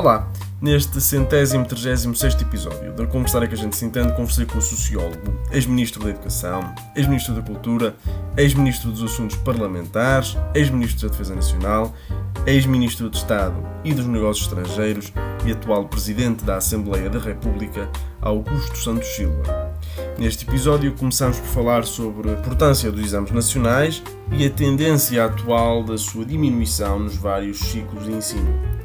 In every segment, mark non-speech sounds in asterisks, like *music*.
Olá, neste centésimo, trigésimo sexto episódio da Conversar é que a gente se entende, conversei com o sociólogo, ex-ministro da Educação, ex-ministro da Cultura, ex-ministro dos Assuntos Parlamentares, ex-ministro da Defesa Nacional, ex-ministro de Estado e dos Negócios Estrangeiros e atual presidente da Assembleia da República, Augusto Santos Silva. Neste episódio começamos por falar sobre a importância dos exames nacionais e a tendência atual da sua diminuição nos vários ciclos de ensino.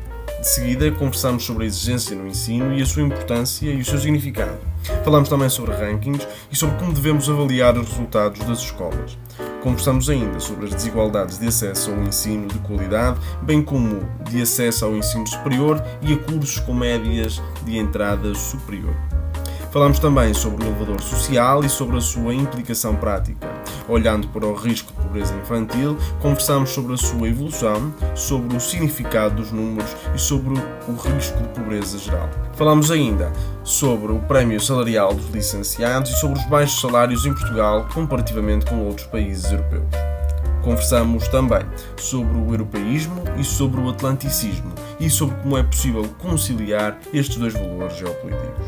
De seguida, conversamos sobre a exigência no ensino e a sua importância e o seu significado. Falamos também sobre rankings e sobre como devemos avaliar os resultados das escolas. Conversamos ainda sobre as desigualdades de acesso ao ensino de qualidade, bem como de acesso ao ensino superior e a cursos com médias de entrada superior. Falamos também sobre o elevador social e sobre a sua implicação prática. Olhando para o risco pobreza infantil, conversamos sobre a sua evolução, sobre o significado dos números e sobre o risco de pobreza geral. Falamos ainda sobre o prémio salarial dos licenciados e sobre os baixos salários em Portugal comparativamente com outros países europeus. Conversamos também sobre o europeísmo e sobre o atlanticismo e sobre como é possível conciliar estes dois valores geopolíticos.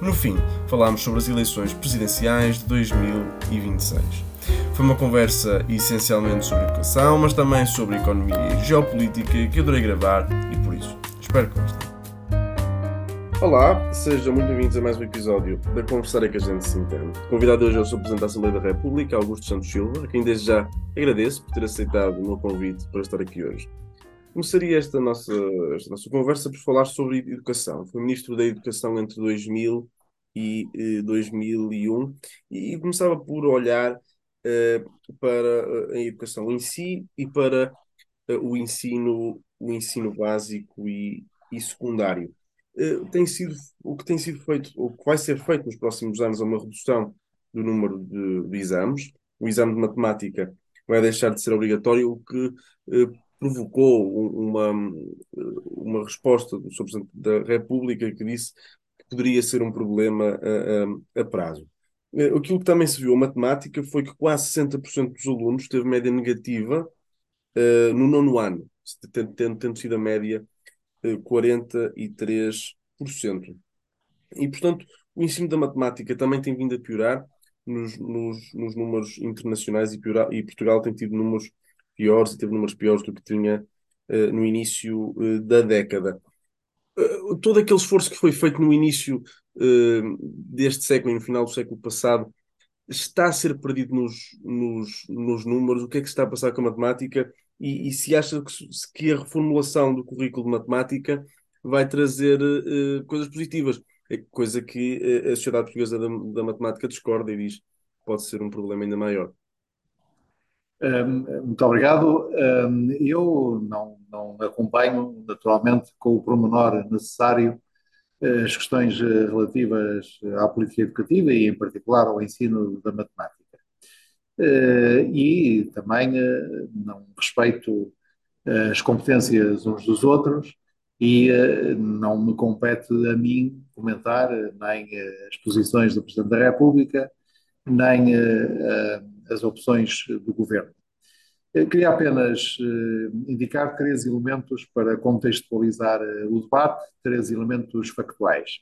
No fim, falámos sobre as eleições presidenciais de 2026. Foi uma conversa essencialmente sobre educação, mas também sobre economia e geopolítica que adorei gravar e por isso espero que gostem. Olá, sejam muito bem-vindos a mais um episódio da Conversar é que a gente se entende. Convidado hoje é o Sr. Presidente da Assembleia da República, Augusto Santos Silva, a quem desde já agradeço por ter aceitado o meu convite para estar aqui hoje. Começaria esta nossa, esta nossa conversa por falar sobre educação. Foi Ministro da Educação entre 2000 e eh, 2001 e começava por olhar para a educação em si e para eh, o ensino, o ensino básico e, e secundário. Eh, tem sido, o que tem sido feito, o que vai ser feito nos próximos anos é uma redução do número de, de exames. O exame de matemática vai deixar de ser obrigatório, o que eh, provocou uma, uma resposta do Sr. Presidente da República que disse que poderia ser um problema a, a, a prazo. Eh, aquilo que também se viu a matemática foi que quase 60% dos alunos teve média negativa uh, no nono ano, tendo, tendo, tendo sido a média uh, 43%. E, portanto, o ensino da matemática também tem vindo a piorar nos, nos, nos números internacionais e, piorar, e Portugal tem tido números piores e teve números piores do que tinha uh, no início uh, da década. Uh, todo aquele esforço que foi feito no início deste século e no final do século passado está a ser perdido nos, nos, nos números. O que é que se está a passar com a matemática? E, e se acha que, que, a reformulação do currículo de matemática vai trazer coisas positivas? É coisa que a Sociedade Portuguesa da, da Matemática discorda e diz que pode ser um problema ainda maior. Muito obrigado. Eu não, não acompanho, naturalmente, com o promenor necessário eh, as questões eh, relativas à política educativa e, em particular, ao ensino da matemática. Eh, e também não respeito as competências uns dos outros e não me compete a mim comentar nem as posições do Presidente da República, nem as opções do governo. Queria apenas uh, indicar três elementos para contextualizar uh, o debate, três elementos factuais.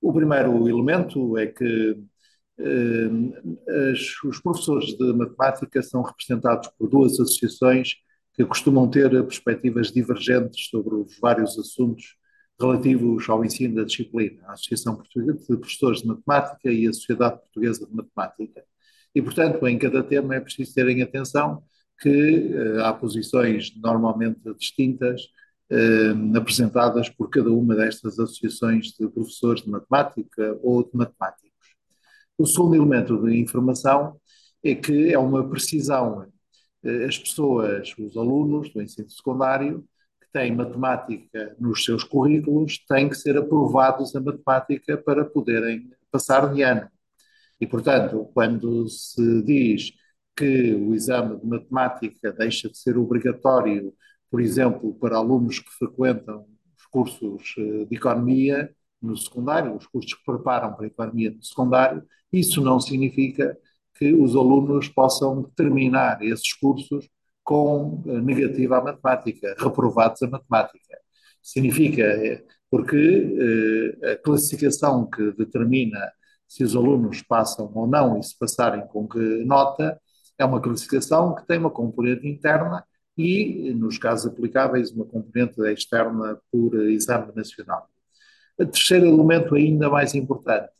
O primeiro elemento é que uh, as, os professores de matemática são representados por duas associações que costumam ter perspectivas divergentes sobre os vários assuntos relativos ao ensino da disciplina, a Associação Portuguesa de Professores de Matemática e a Sociedade Portuguesa de Matemática. E, portanto, em cada tema é preciso terem atenção que uh, há posições normalmente distintas uh, apresentadas por cada uma destas associações de professores de matemática ou de matemáticos. O segundo elemento de informação é que é uma precisão. Uh, as pessoas, os alunos do ensino secundário, que têm matemática nos seus currículos, têm que ser aprovados a matemática para poderem passar de ano. E, portanto, quando se diz que o exame de matemática deixa de ser obrigatório, por exemplo, para alunos que frequentam os cursos eh, de economia no secundário, os cursos que preparam para a economia no secundário, isso não significa que os alunos possam terminar esses cursos com eh, negativa à matemática, reprovados a matemática. Significa, porque a classificação que determina se os alunos passam ou não e se passarem com que nota, é uma classificação que tem uma componente interna e, nos casos aplicáveis, uma componente externa por exame nacional. O terceiro elemento, ainda mais importante,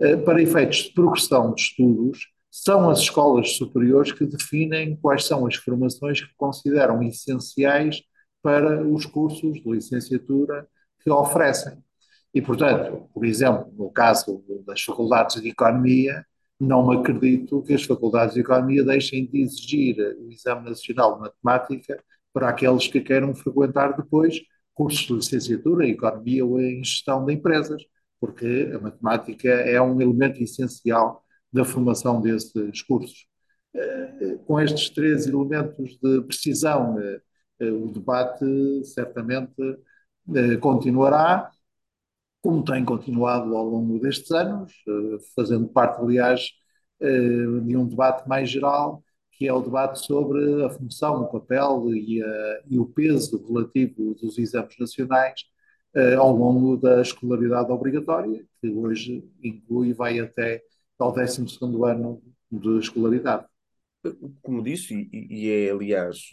eh, para efeitos de progressão de estudos, são as escolas superiores que definem quais são as formações que consideram essenciais para os cursos de licenciatura que oferecem. E, portanto, por exemplo, no caso das faculdades de Economia, não acredito que as faculdades de Economia deixem de exigir o Exame Nacional de Matemática para aqueles que queiram frequentar depois cursos de licenciatura em Economia ou em Gestão de Empresas, porque a matemática é um elemento essencial da formação desses cursos. Eh, com estes três elementos de precisão, eh, eh, o debate certamente continuará como tem continuado ao longo destes anos, eh, fazendo parte, aliás, eh, de um debate mais geral, que é o debate sobre a função, o papel e, a, e o peso relativo dos exames nacionais eh, ao longo da escolaridade obrigatória, que hoje inclui e vai até ao 12º ano de escolaridade. Como disse, e é aliás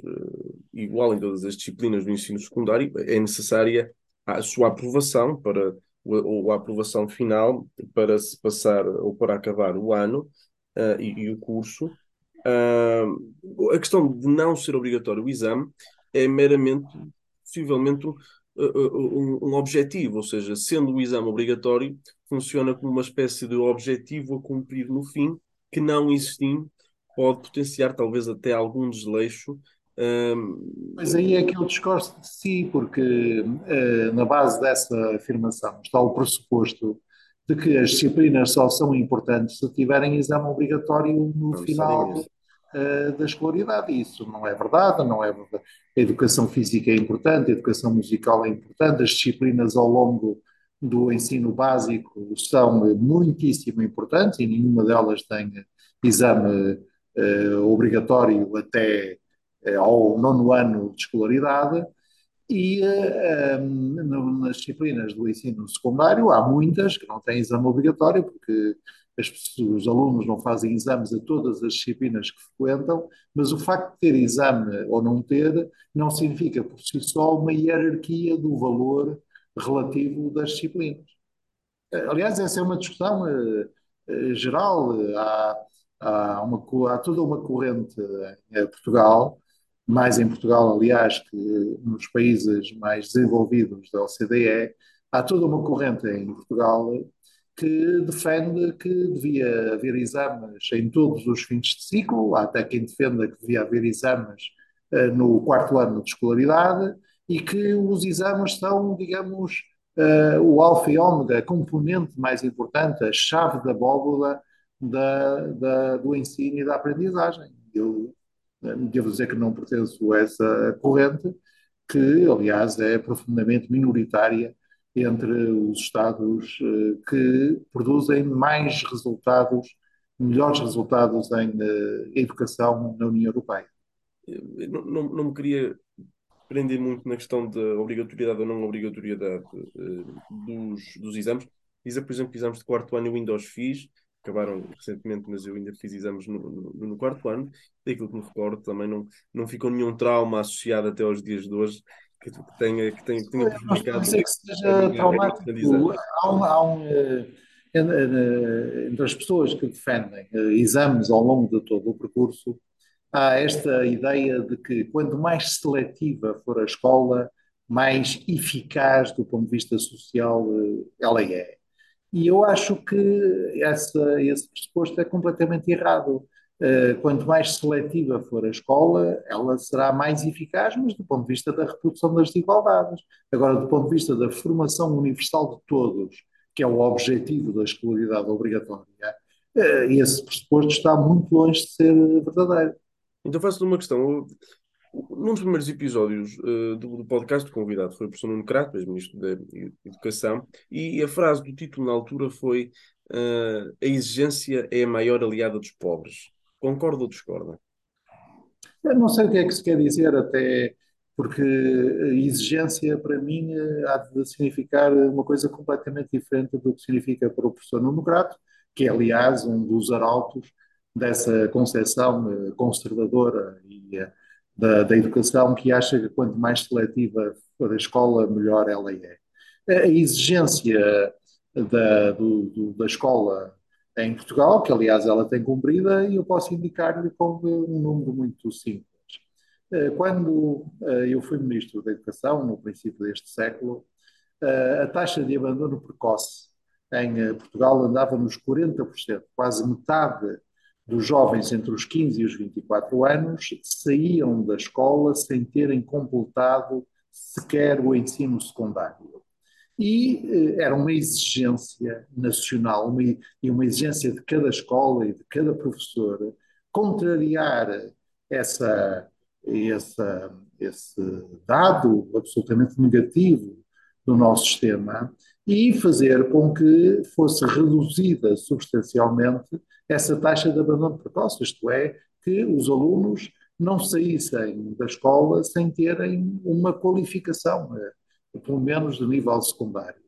igual em todas as disciplinas do ensino secundário, é necessária a sua aprovação para ou a aprovação final para se passar ou para acabar o ano uh, e, e, o curso. Uh, a questão de não ser obrigatório o exame é meramente, possivelmente, um, um, um, objetivo, ou seja, sendo o exame obrigatório, funciona como uma espécie de objetivo a cumprir no fim, que não existindo, pode potenciar talvez até algum desleixo. Mas aí é que eu discordo de si, porque uh, na base dessa afirmação está o pressuposto de que as disciplinas só são importantes se tiverem exame obrigatório no não final uh, da escolaridade. Isso não é verdade, não é verdade. A educação física é importante, a educação musical é importante, as disciplinas ao longo do ensino básico são muitíssimo importantes e nenhuma delas tem exame uh, obrigatório até eh, ao nono ano de escolaridade, e uh, um, nas disciplinas do ensino secundário há muitas que não têm exame obrigatório, porque as, os alunos não fazem exames a todas as disciplinas que frequentam, mas o facto de ter exame ou não ter não significa por si só uma hierarquia do valor relativo das disciplinas. Aliás, essa é uma discussão geral. Há, há, uma, há toda uma corrente em Portugal mais em Portugal, aliás, que nos países mais desenvolvidos da OCDE, há toda uma corrente em Portugal que defende que devia haver exames em todos os fins de ciclo, há até quem defenda que devia haver exames uh, no quarto ano de escolaridade e que os exames são, digamos, uh, o alfa e ômega, a componente mais importante, a chave da abóboda da, da, do ensino e da aprendizagem. Eu devo dizer que não pertenço a essa corrente, que, aliás, é profundamente minoritária entre os Estados eh, que produzem mais resultados, melhores resultados em eh, educação na União Europeia. Não, não, não me queria prender muito na questão da obrigatoriedade ou não obrigatoriedade uh, dos, dos exames. Dizer, por exemplo, que exames de quarto ano eu ainda os fiz, acabaram recentemente, mas eu ainda fiz exames no, no, no quarto ano, daquilo que me recordo também não, não ficou nenhum trauma associado até aos dias de hoje que, que tenha, que tenha, que tenha prejudicado. Não sei que seja traumático. Há um, há um eh, entre as pessoas que defendem eh, exames ao longo de todo o percurso, há esta ideia de que quanto mais seletiva for a escola, mais eficaz do ponto de vista social eh, ela é. E eu acho que essa, esse pressuposto é completamente errado. Uh, quanto mais seletiva for a escola, ela será mais eficaz, mas do ponto de vista da reprodução das desigualdades. Agora, do ponto de vista da formação universal de todos, que é o objetivo da escolaridade obrigatória, uh, esse pressuposto está muito longe de ser verdadeiro. Então faço-lhe uma questão num dos primeiros episódios uh, do, do, podcast, o convidado foi o professor Nuno Crato, ex-ministro da Educação, e a frase do título na altura foi uh, a exigência é a maior aliada dos pobres. Concorda ou discorda? Eu não sei o que é que se quer dizer até porque exigência para mim há de significar uma coisa completamente diferente do que significa para o professor Nuno Grato, que é aliás um dos arautos dessa concepção eh, conservadora e da, da educação que acha que quanto mais seletiva for a escola, melhor ela é. A exigência da, do, do, da escola em Portugal, que aliás ela tem cumprida, e eu posso indicar-lhe com um número muito simples. Eh, quando eu fui Ministro da Educação, no princípio deste século, a taxa de abandono precoce em Portugal andava nos 40%, quase metade dos jovens entre os 15 e os 24 anos saíam da escola sem terem completado sequer o ensino secundário. E eh, era uma exigência nacional uma, e uma exigência de cada escola e de cada professor contrariar essa, essa, esse dado absolutamente negativo do nosso sistema e fazer com que fosse reduzida substancialmente essa taxa de abandono precoce, isto é, que os alunos não saíssem da escola sem terem uma qualificação, eh, pelo menos de nível secundário.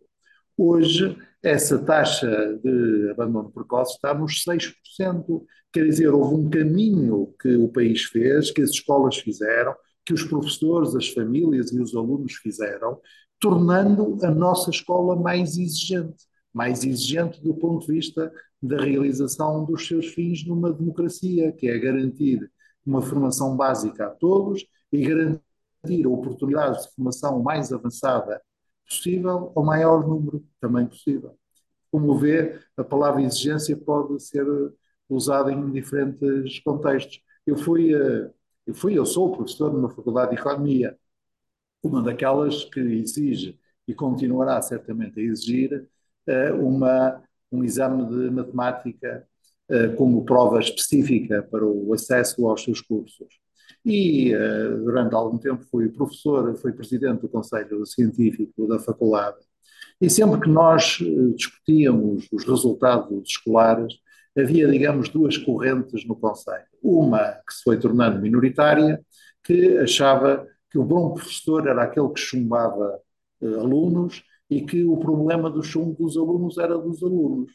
Hoje, essa taxa de abandono precoce está nos 6%, quer dizer, houve um caminho que o país fez, que as escolas fizeram, que os professores, as famílias e os alunos fizeram, tornando a nossa escola mais exigente mais exigente do ponto de vista da realização dos seus fins numa democracia, que é garantir uma formação básica a todos e garantir oportunidades de formação mais avançada possível ao maior número também possível. Como vê, a palavra exigência pode ser usada em diferentes contextos. Eu fui, eh, eu fui, eu sou professor numa faculdade de economia, uma daquelas que exige e continuará certamente a exigir eh, uma, um exame de matemática eh, como prova específica para o acesso aos seus cursos. E eh, durante algum tempo fui professor, fui presidente do Conselho Científico da faculdade. E sempre que nós discutíamos os resultados escolares, havia, digamos, duas correntes no Conselho. Uma que se foi tornando minoritária, que achava que o bom professor era aquele que chumbava alunos e que o problema do chumbo dos alunos era dos alunos.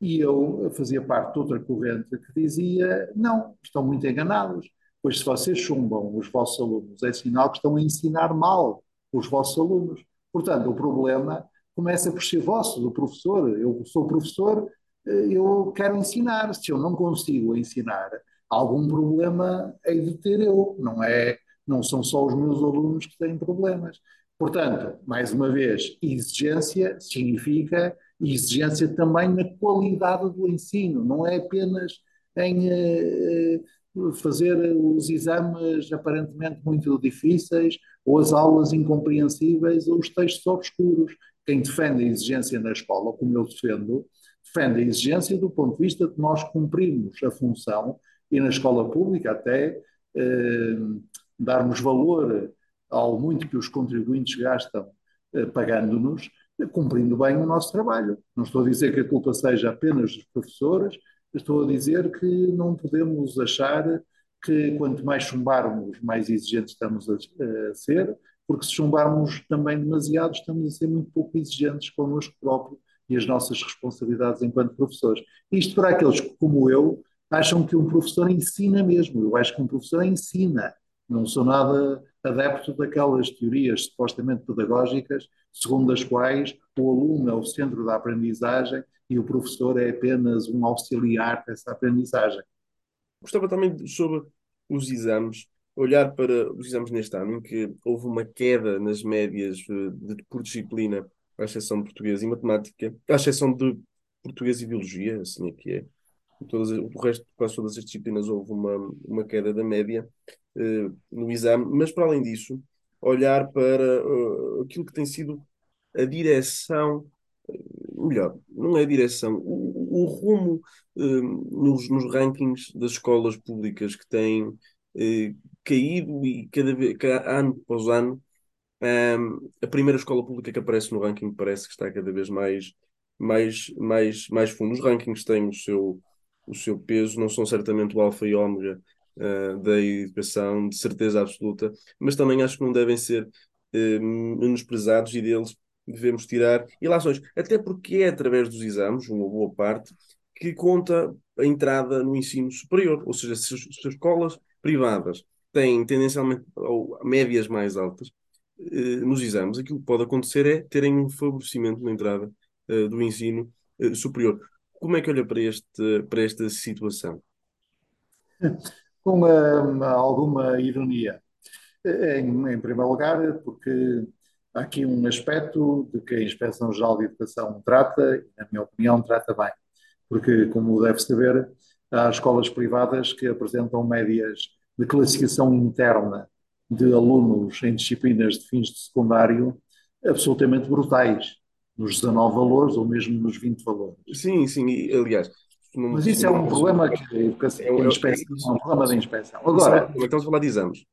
E eu fazia parte de outra corrente que dizia: não, estão muito enganados, pois se vocês chumbam os vossos alunos, é sinal que estão a ensinar mal os vossos alunos. Portanto, o problema começa por ser vosso, do professor. Eu sou professor, eu quero ensinar. Se eu não consigo ensinar, algum problema hei de ter eu, não é? Não são só os meus alunos que têm problemas. Portanto, mais uma vez, exigência significa exigência também na qualidade do ensino, não é apenas em uh, fazer os exames aparentemente muito difíceis, ou as aulas incompreensíveis, ou os textos obscuros. Quem defende a exigência na escola, como eu defendo, defende a exigência do ponto de vista de nós cumprirmos a função, e na escola pública até uh, darmos valor ao muito que os contribuintes gastam eh, pagando-nos, cumprindo bem o nosso trabalho. Não estou a dizer que a culpa seja apenas dos professores, estou a dizer que não podemos achar que quanto mais chumbarmos, mais exigentes estamos a, a ser, porque se chumbarmos também demasiado, estamos a ser muito pouco exigentes connosco próprio e as nossas responsabilidades enquanto professores. Isto para aqueles que, como eu, acham que um professor ensina mesmo. Eu acho que um professor ensina. Não sou nada adepto daquelas teorias supostamente pedagógicas, segundo as quais o aluno é o centro da aprendizagem e o professor é apenas um auxiliar dessa aprendizagem. Gostava também sobre os exames, olhar para os exames neste ano, em que houve uma queda nas médias eh, de, por disciplina, à exceção de português e matemática, à exceção de português e biologia, assim é que é. Todas, o resto, quase todas as disciplinas, houve uma, uma queda da média. Eh, no exame, mas para além disso, olhar para uh, aquilo que tem sido a direção, melhor, não é a direção, o, o rumo uh, nos, nos, rankings das escolas públicas que têm caído e cada vez, cada ano após ano, a primeira escola pública que aparece no ranking parece que está cada vez mais, mais, mais, mais fundo. Os rankings têm o seu, o seu peso, não são certamente o alfa e ômega uh, da educação, de certeza absoluta, mas também acho que não devem ser uh, menosprezados e deles devemos tirar ilações, até porque é através dos exames, uma boa parte, que conta a entrada no ensino superior, ou seja, se as escolas privadas têm tendencialmente ou, médias mais altas eh, nos exames, aquilo que pode acontecer é terem um favorecimento na entrada eh, do ensino eh, superior. Como é que olha para, este, para esta situação? Com uh, alguma ironia. Em, em, primeiro lugar, porque há aqui um aspecto de que a Inspeção Geral de Educação trata, e, na minha opinião, trata bem. Porque, como deve saber, há escolas privadas que apresentam médias de classificação interna de alunos em disciplinas de fins de secundário absolutamente brutais, nos 19 valores ou mesmo nos 20 valores. Sim, sim, e, aliás. Mas isso é um problema que a educação, é, um, inspeção, é um problema da inspeção. Agora, a falar de exames?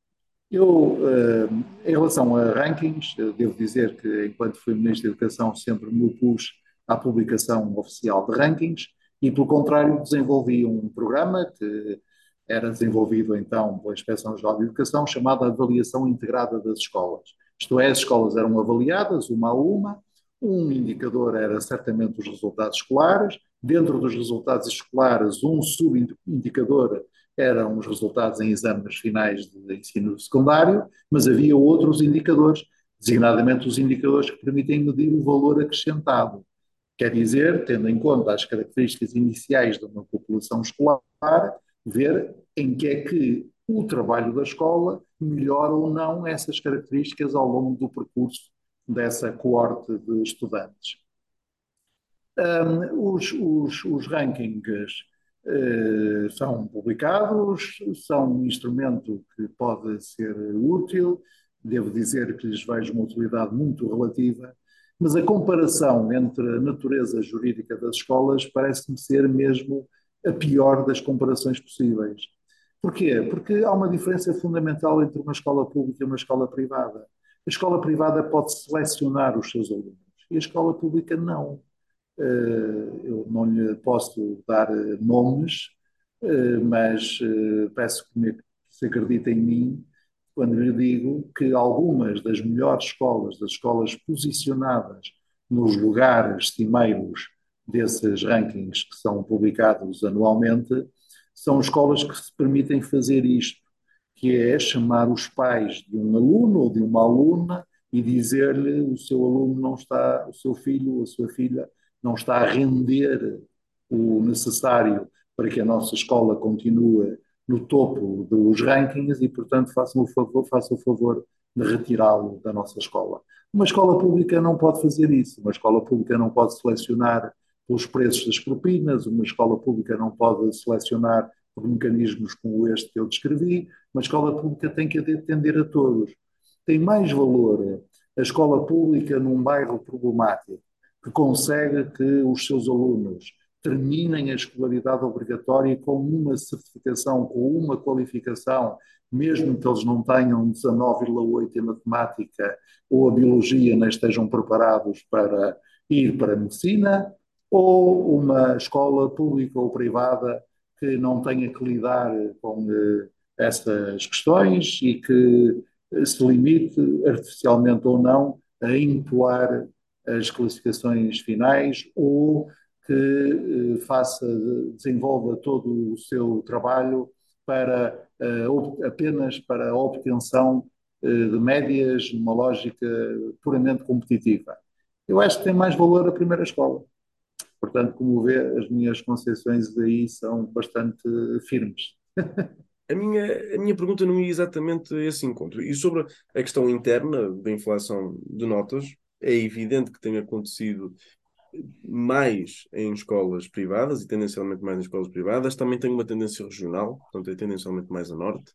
Eu, eh, em relação a rankings, devo dizer que, enquanto fui Ministro da Educação, sempre me opus à publicação oficial de rankings e, pelo contrário, desenvolvi um programa que era desenvolvido então pela Inspeção Geral de Educação, chamada Avaliação Integrada das Escolas. Isto é, as escolas eram avaliadas uma a uma, um indicador era certamente os resultados escolares, dentro dos resultados escolares, um subindicador eram os resultados em exames finais de ensino secundário, mas havia outros indicadores, designadamente os indicadores que permitem medir o valor acrescentado. Quer dizer, tendo em conta as características iniciais de uma população escolar, ver em que é que o trabalho da escola melhora ou não essas características ao longo do percurso dessa coorte de estudantes. Um, os, os, os, rankings uh, são publicados, são um instrumento que pode ser útil, devo dizer que lhes vejo uma utilidade muito relativa, mas a comparação entre a natureza jurídica das escolas parece-me ser mesmo a pior das comparações possíveis. Porquê? Porque há uma diferença fundamental entre uma escola pública e uma escola privada. A escola privada pode selecionar os seus alunos e a escola pública não. Eh, eu não lhe posso dar eh, nomes, eh, mas peço que se acredite em mim quando lhe digo que algumas das melhores escolas, das escolas posicionadas nos lugares cimeiros desses rankings que são publicados anualmente, são escolas que se permitem fazer isto, que é chamar os pais de um aluno ou de uma aluna e dizer-lhe o seu aluno não está, o seu filho ou a sua filha não está a render o necessário para que a nossa escola continue no topo dos rankings e, portanto, faça o favor, faça o favor de retirá-lo da nossa escola. Uma escola pública não pode fazer isso. Uma escola pública não pode selecionar pelos preços das propinas, uma escola pública não pode selecionar por mecanismos como este que eu descrevi, uma escola pública tem que atender a todos. Tem mais valor a escola pública num bairro problemático, que consegue que os seus alunos terminem a escolaridade obrigatória com uma certificação, com uma qualificação, mesmo que eles não tenham 19,8 em matemática ou a biologia não estejam preparados para ir para a medicina, ou uma escola pública ou privada que não tenha que lidar com eh, essas questões e que eh, se limite, artificialmente ou não, a impuar as classificações finais ou que eh, faça, desenvolva todo o seu trabalho para apenas para a obtenção de médias numa lógica puramente competitiva. Eu acho que tem mais valor a primeira escola. Portanto, como vê, as minhas concessões aí são bastante firmes. A minha, a minha pergunta não ia exatamente a esse encontro. E sobre a questão interna da inflação de notas, é evidente que tem acontecido mais em escolas privadas e tendencialmente mais em escolas privadas. Também tem uma tendência regional, portanto, é tendencialmente mais a norte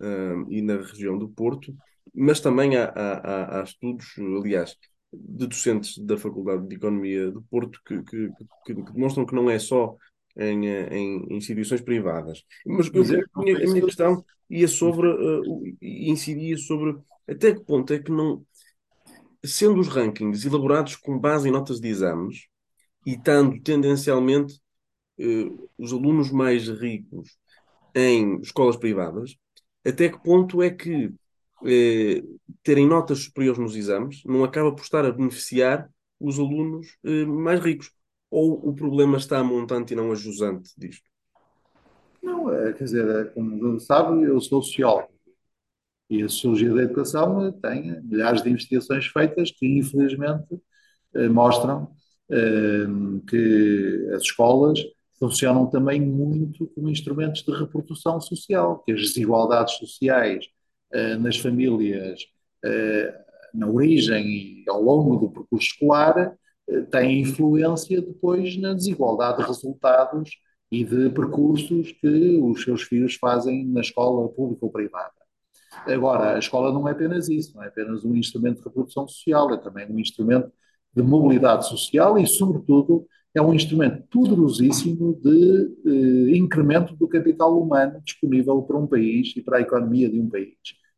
um, e na região do Porto. Mas também há, há, há estudos, aliás, de docentes da Faculdade de Economia do Porto que, que, que, que demonstram que não é só em, em instituições privadas. Mas, Mas eu, a, minha, a, minha, questão ia sobre, uh, incidia sobre até que ponto é que não, sendo os rankings elaborados com base em notas de exames e estando tendencialmente uh, os alunos mais ricos em escolas privadas, até que ponto é que eh, terem notas superiores nos exames não acaba por estar a beneficiar os alunos eh, mais ricos? Ou o problema está a montante e não a jusante disto? Não, é, quer dizer, é, como sabe, eu sou sociólogo. E a Sociologia da Educação tem milhares de investigações feitas que, infelizmente, eh, mostram eh, que as escolas funcionam também muito como instrumentos de reprodução social, que as desigualdades sociais eh, nas famílias, na origem e ao longo do percurso escolar, têm influência depois na desigualdade de resultados e de percursos que os seus filhos fazem na escola pública ou privada. Agora, a escola não é apenas isso, não é apenas um instrumento de reprodução social, é também um instrumento de mobilidade social e, sobretudo, é um instrumento poderosíssimo de eh, incremento do capital humano disponível para um país e para a economia de um país.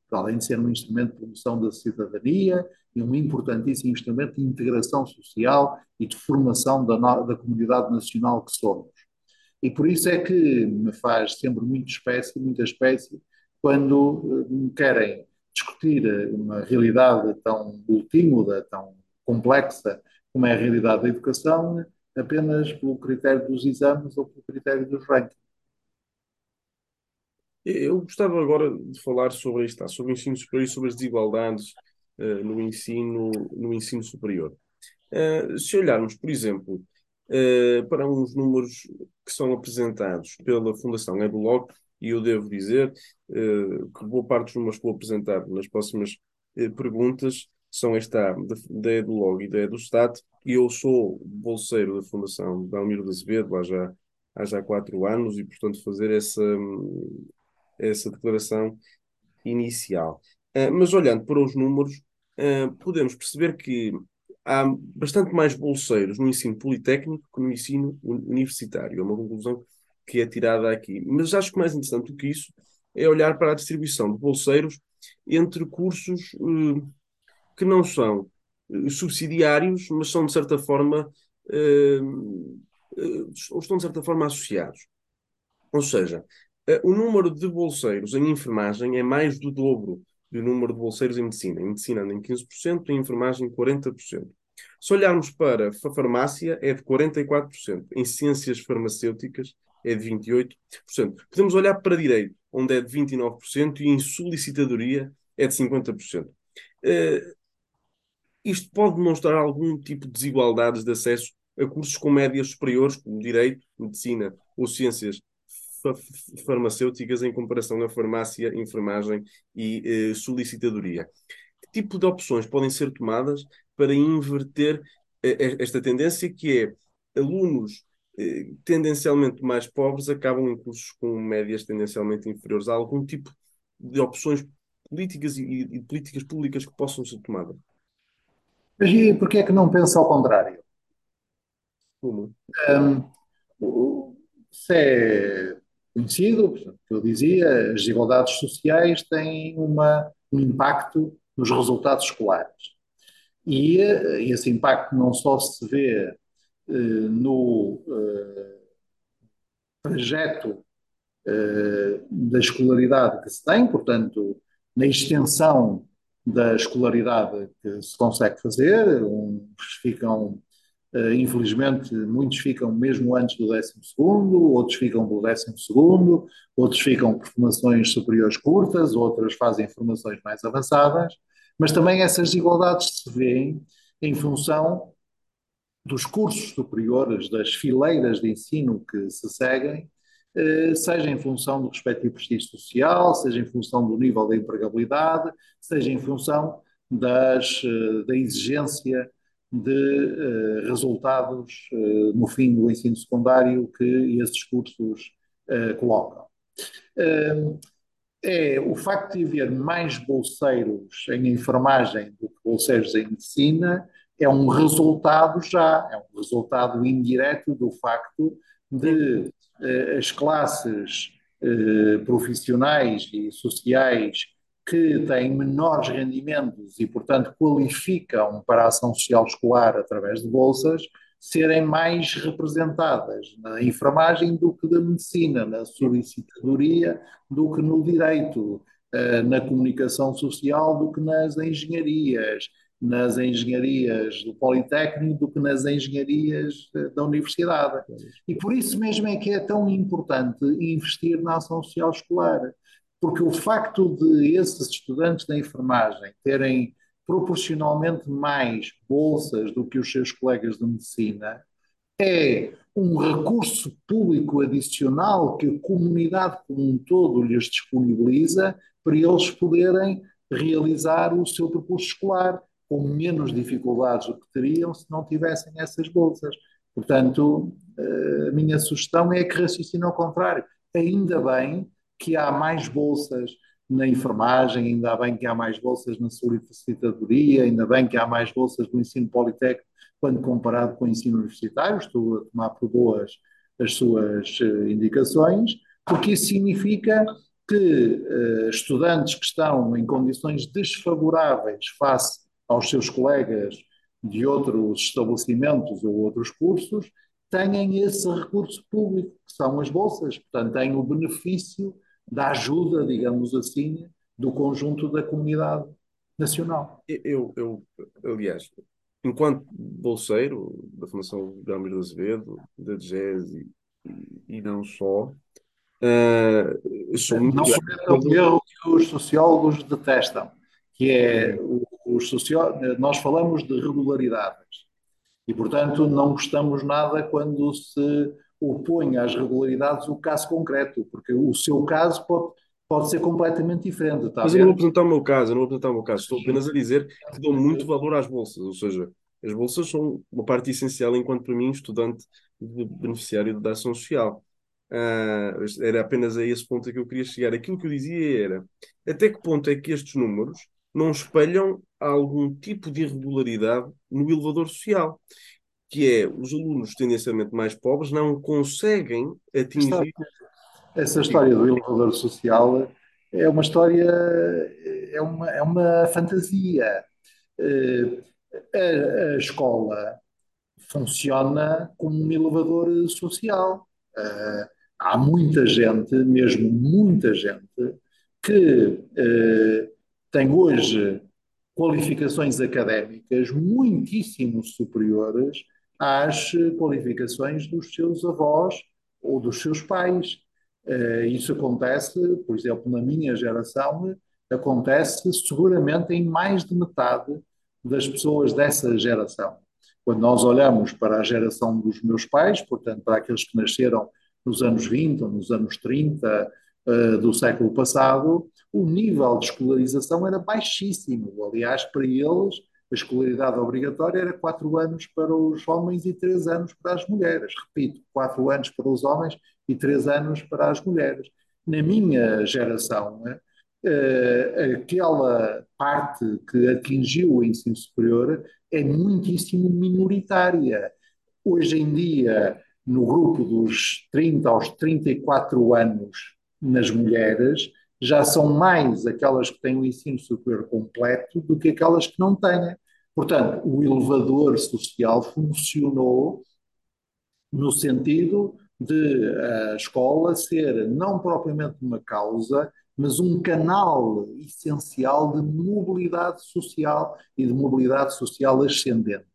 Para além de ser um instrumento de promoção da cidadania e um importantíssimo instrumento de integração social e de formação da, da comunidade nacional que somos. E por isso é que me faz sempre muito espécie, muita espécie, quando eh, querem discutir eh, uma realidade tão multímoda, tão complexa como é a realidade da educação, apenas pelo critério dos exames ou pelo critério dos rankings. Eu gostava agora de falar sobre isto, sobre o ensino superior e sobre as desigualdades uh, no, ensino, no ensino superior. Uh, se olharmos, por exemplo, uh, para uns números que são apresentados pela Fundação EduLog, e eu devo dizer que boa parte dos números que vou apresentar nas próximas perguntas são esta da, da EduLog e da EduStat, e eu sou bolseiro da Fundação Dalmiro de Azevedo há já, há já quatro anos, e portanto fazer essa, essa declaração inicial. Uh, mas olhando para os números, podemos perceber que há bastante mais bolseiros no ensino politécnico que no ensino universitário. É uma conclusão que é tirada aqui. Mas acho que mais interessante do que isso é olhar para a distribuição de bolseiros entre cursos eh, que não são subsidiários, mas são de certa forma eh, ou estão de certa forma associados. Ou seja, o número de bolseiros em enfermagem é mais do dobro do número de bolseiros em medicina. Em medicina anda em 15%, em enfermagem 40%. Se olharmos para a farmácia, é de 44%. Em ciências farmacêuticas, é de 28%. Podemos olhar para direito, onde é de 29%, e em solicitadoria é de 50%. Uh, eh, isto pode demonstrar algum tipo de desigualdades de acesso a cursos com médias superiores, como direito, medicina ou ciências farmacêuticas, em comparação à farmácia, enfermagem e uh, solicitadoria. Que tipo de opções podem ser tomadas para inverter uh, esta tendência, que é alunos eh, tendencialmente mais pobres acabam em cursos com médias tendencialmente inferiores. Há algum tipo de opções políticas e, e políticas públicas que possam ser tomadas? Mas e porquê é que não pensa ao contrário? Como? Um, se é conhecido, que eu dizia, as desigualdades sociais têm uma, um impacto nos resultados escolares. E eh, esse impacto não só se vê eh, no eh, trajeto eh, da escolaridade que se tem, portanto, na extensão da escolaridade que se consegue fazer, uns ficam, infelizmente, muitos ficam mesmo antes do 12 outros ficam do 12 outros ficam por formações superiores curtas, outras fazem formações mais avançadas, mas também essas desigualdades se vêem em função dos cursos superiores, das fileiras de ensino que se seguem, eh, seja em função do respectivo prestígio social, seja em função do nível da empregabilidade, seja em função das, eh, da exigência de uh, resultados uh, no fim do ensino secundário que esses cursos uh, colocam. é o facto de haver mais bolseiros em enfermagem do que bolseiros em medicina é um resultado já, é um resultado indireto do facto de eh, as classes eh, profissionais e sociais que têm menores rendimentos e, portanto, qualificam para a ação social escolar através de bolsas, serem mais representadas na enfermagem do que da medicina, na solicitadoria do que no direito, eh, na comunicação social do que nas engenharias, nas engenharias do Politécnico do que nas engenharias eh, da universidade. E por isso mesmo é que é tão importante investir na ação social escolar, porque o facto de esses estudantes da enfermagem terem proporcionalmente mais bolsas do que os seus colegas de medicina, é um recurso público adicional que a comunidade como um todo lhes disponibiliza para eles poderem realizar o seu percurso escolar com menos dificuldades do que teriam se não tivessem essas bolsas. Portanto, eh, a minha sugestão é que raciocine ao contrário. Ainda bem que há mais bolsas na enfermagem, ainda bem que há mais bolsas na solicitadoria, ainda bem que há mais bolsas do ensino politécnico quando comparado com o ensino universitário, estou a tomar por boas as suas eh, indicações, porque isso significa que uh, estudantes que estão em condições desfavoráveis face aos seus colegas de outros estabelecimentos ou outros cursos, têm esse recurso público, que são as bolsas, portanto, têm o benefício da ajuda, digamos assim, do conjunto da comunidade nacional. Eu, eu aliás, enquanto bolseiro da Fundação Gamir de Azevedo, da DGES e, e, não só, uh, sou muito. Não cometam o erro que os sociólogos detestam, que é os socio... nós falamos de regularidades e, portanto, não gostamos nada quando se opõe às regularidades o caso concreto, porque o seu caso pode, pode ser completamente diferente. Está Mas eu não vou apresentar o meu caso, eu não vou apresentar o meu caso, estou apenas a dizer que dou muito valor às bolsas, ou seja, as bolsas são uma parte essencial enquanto para mim estudante beneficiário da ação social. Uh, era apenas a esse ponto que eu queria chegar. Aquilo que eu dizia era até que ponto é que estes números não espelham algum tipo de irregularidade no elevador social que é os alunos tendencialmente mais pobres não conseguem atingir. Essa história do elevador social é uma história, é uma, é uma fantasia. Eh, a, a escola funciona como um elevador social. Eh, há muita gente, mesmo muita gente, que eh, tem hoje qualificações académicas muitíssimo superiores às qualificações dos seus avós ou dos seus pais. Uh, isso acontece, por exemplo, na minha geração, acontece seguramente em mais de metade das pessoas dessa geração. Quando nós olhamos para a geração dos meus pais, portanto, para aqueles que nasceram nos anos 20 ou nos anos 30 uh, eh, do século passado, o nível de escolarização era baixíssimo. Aliás, para eles, a escolaridade obrigatória era quatro anos para os homens e três anos para as mulheres. Repito, quatro anos para os homens e três anos para as mulheres. Na minha geração, né, aquela parte que atingiu o ensino superior é muitíssimo minoritária. Hoje em dia, no grupo dos 30 aos 34 anos nas mulheres, já são mais aquelas que têm o ensino superior completo do que aquelas que não têm. Portanto, o elevador social funcionou no sentido de a escola ser não propriamente uma causa, mas um canal essencial de mobilidade social e de mobilidade social ascendente.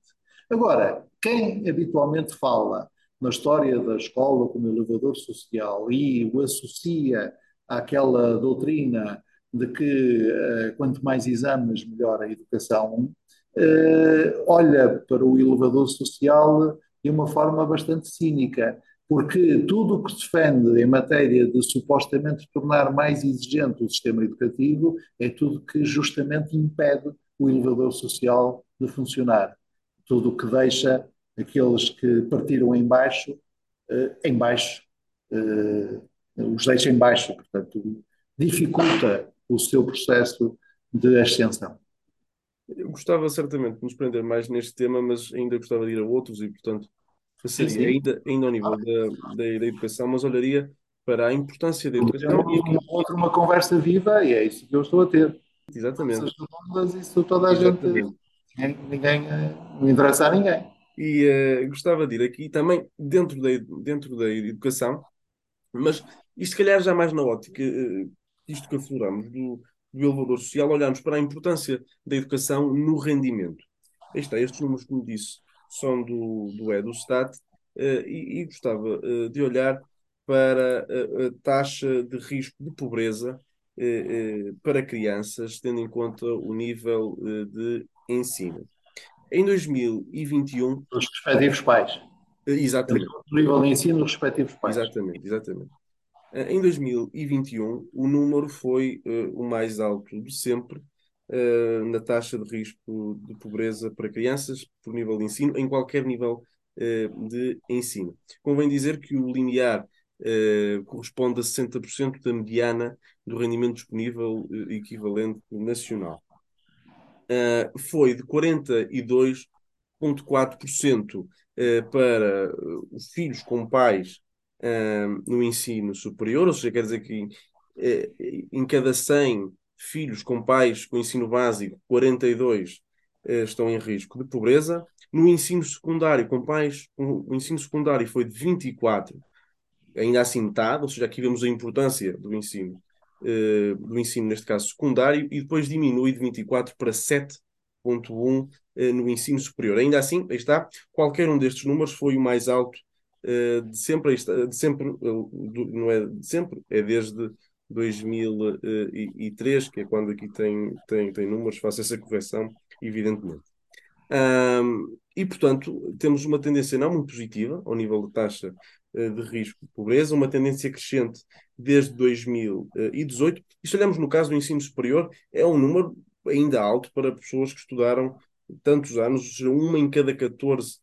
Agora, quem habitualmente fala na história da escola como elevador social e o associa àquela doutrina de que uh, quanto mais exames, melhor a educação, uh, olha para o elevador social de uma forma bastante cínica, porque tudo o que se defende em matéria de supostamente tornar mais exigente o sistema educativo é tudo que justamente impede o elevador social de funcionar. Tudo o que deixa aqueles que partiram em baixo, uh, em baixo, os deixa em baixo, portanto, dificulta o seu processo de ascensão. Eu gostava certamente de nos prender mais neste tema, mas ainda gostava de ir a outros e, portanto, seria ainda, ainda ao nível da, da, da, educação, mas olharia para a importância da educação. Uma, outra, uma conversa viva e é isso que eu estou a ter. Exatamente. Isso toda a gente. Ninguém, ninguém, não interessa a ninguém. E uh, gostava de ir aqui também dentro da, dentro da educação, mas isto se calhar já mais na ótica, uh, isto que afloramos do, do elevador social, olharmos para a importância da educação no rendimento. Aí está, estes números, como disse, são do, do EduStat uh, e, e, gostava uh, de olhar para a, a, taxa de risco de pobreza uh, para crianças, tendo em conta o nível de ensino. Em 2021. Os respectivos pais. Exatamente. O nível de ensino dos respectivos pais. Exatamente, exatamente. Em 2021, o número foi o mais alto de sempre uh, na taxa de risco de pobreza para crianças por nível de ensino, em qualquer nível uh, de ensino. Convém dizer que o limiar uh, corresponde a 60% da mediana do rendimento disponível equivalente nacional. foi de 42,4% para os filhos com pais no ensino superior, ou seja, quer dizer que em cada 100 filhos com pais com ensino básico, 42 eh, estão em risco de pobreza. No ensino secundário, com pais, com, o ensino secundário foi de 24, ainda assim metade, ou seja, aqui vemos a importância do ensino, eh, do ensino, neste caso secundário, e depois diminui de 24 para 7,1 eh, no ensino superior. Ainda assim, está, qualquer um destes números foi o mais alto de sempre, de sempre, eh, não é de sempre, é desde 2003, que é quando aqui tem, tem, tem números, faço essa correção, evidentemente. Um, e, portanto, temos uma tendência não muito positiva ao nível de taxa de risco de pobreza, uma tendência crescente desde 2018. E se olhamos no caso do ensino superior, é um número ainda alto para pessoas que estudaram tantos anos, uma em cada 14 uh,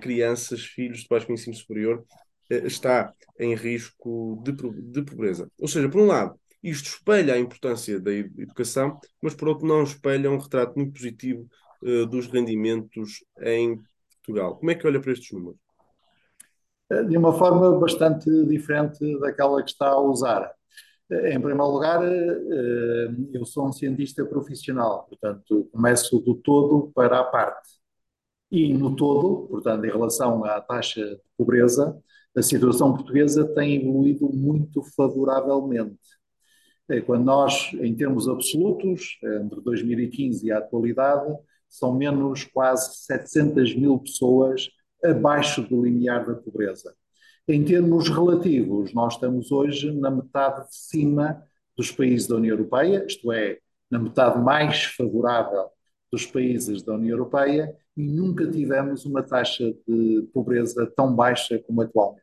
crianças, filhos de pais com ensino superior, uh, está em risco de, de pobreza. Ou seja, por um lado, isto espelha a importância da educação, mas por outro não espelha um retrato muito positivo uh, dos rendimentos em Portugal. Como é que olha para estes números? Eh, de uma forma bastante diferente daquela que está a usar. Eh, em primeiro lugar, eu sou um cientista profissional, portanto, começo do todo para a parte. E no todo, portanto, em relação à taxa de pobreza, a situação portuguesa tem evoluído muito favoravelmente. É, quando nós, em termos absolutos, entre 2015 e a atualidade, são menos quase 700 mil pessoas abaixo do limiar da pobreza. Em termos relativos, nós estamos hoje na metade de cima dos países da União Europeia, isto é, na metade mais favorável dos países da União Europeia, e nunca tivemos uma taxa de pobreza tão baixa como atualmente.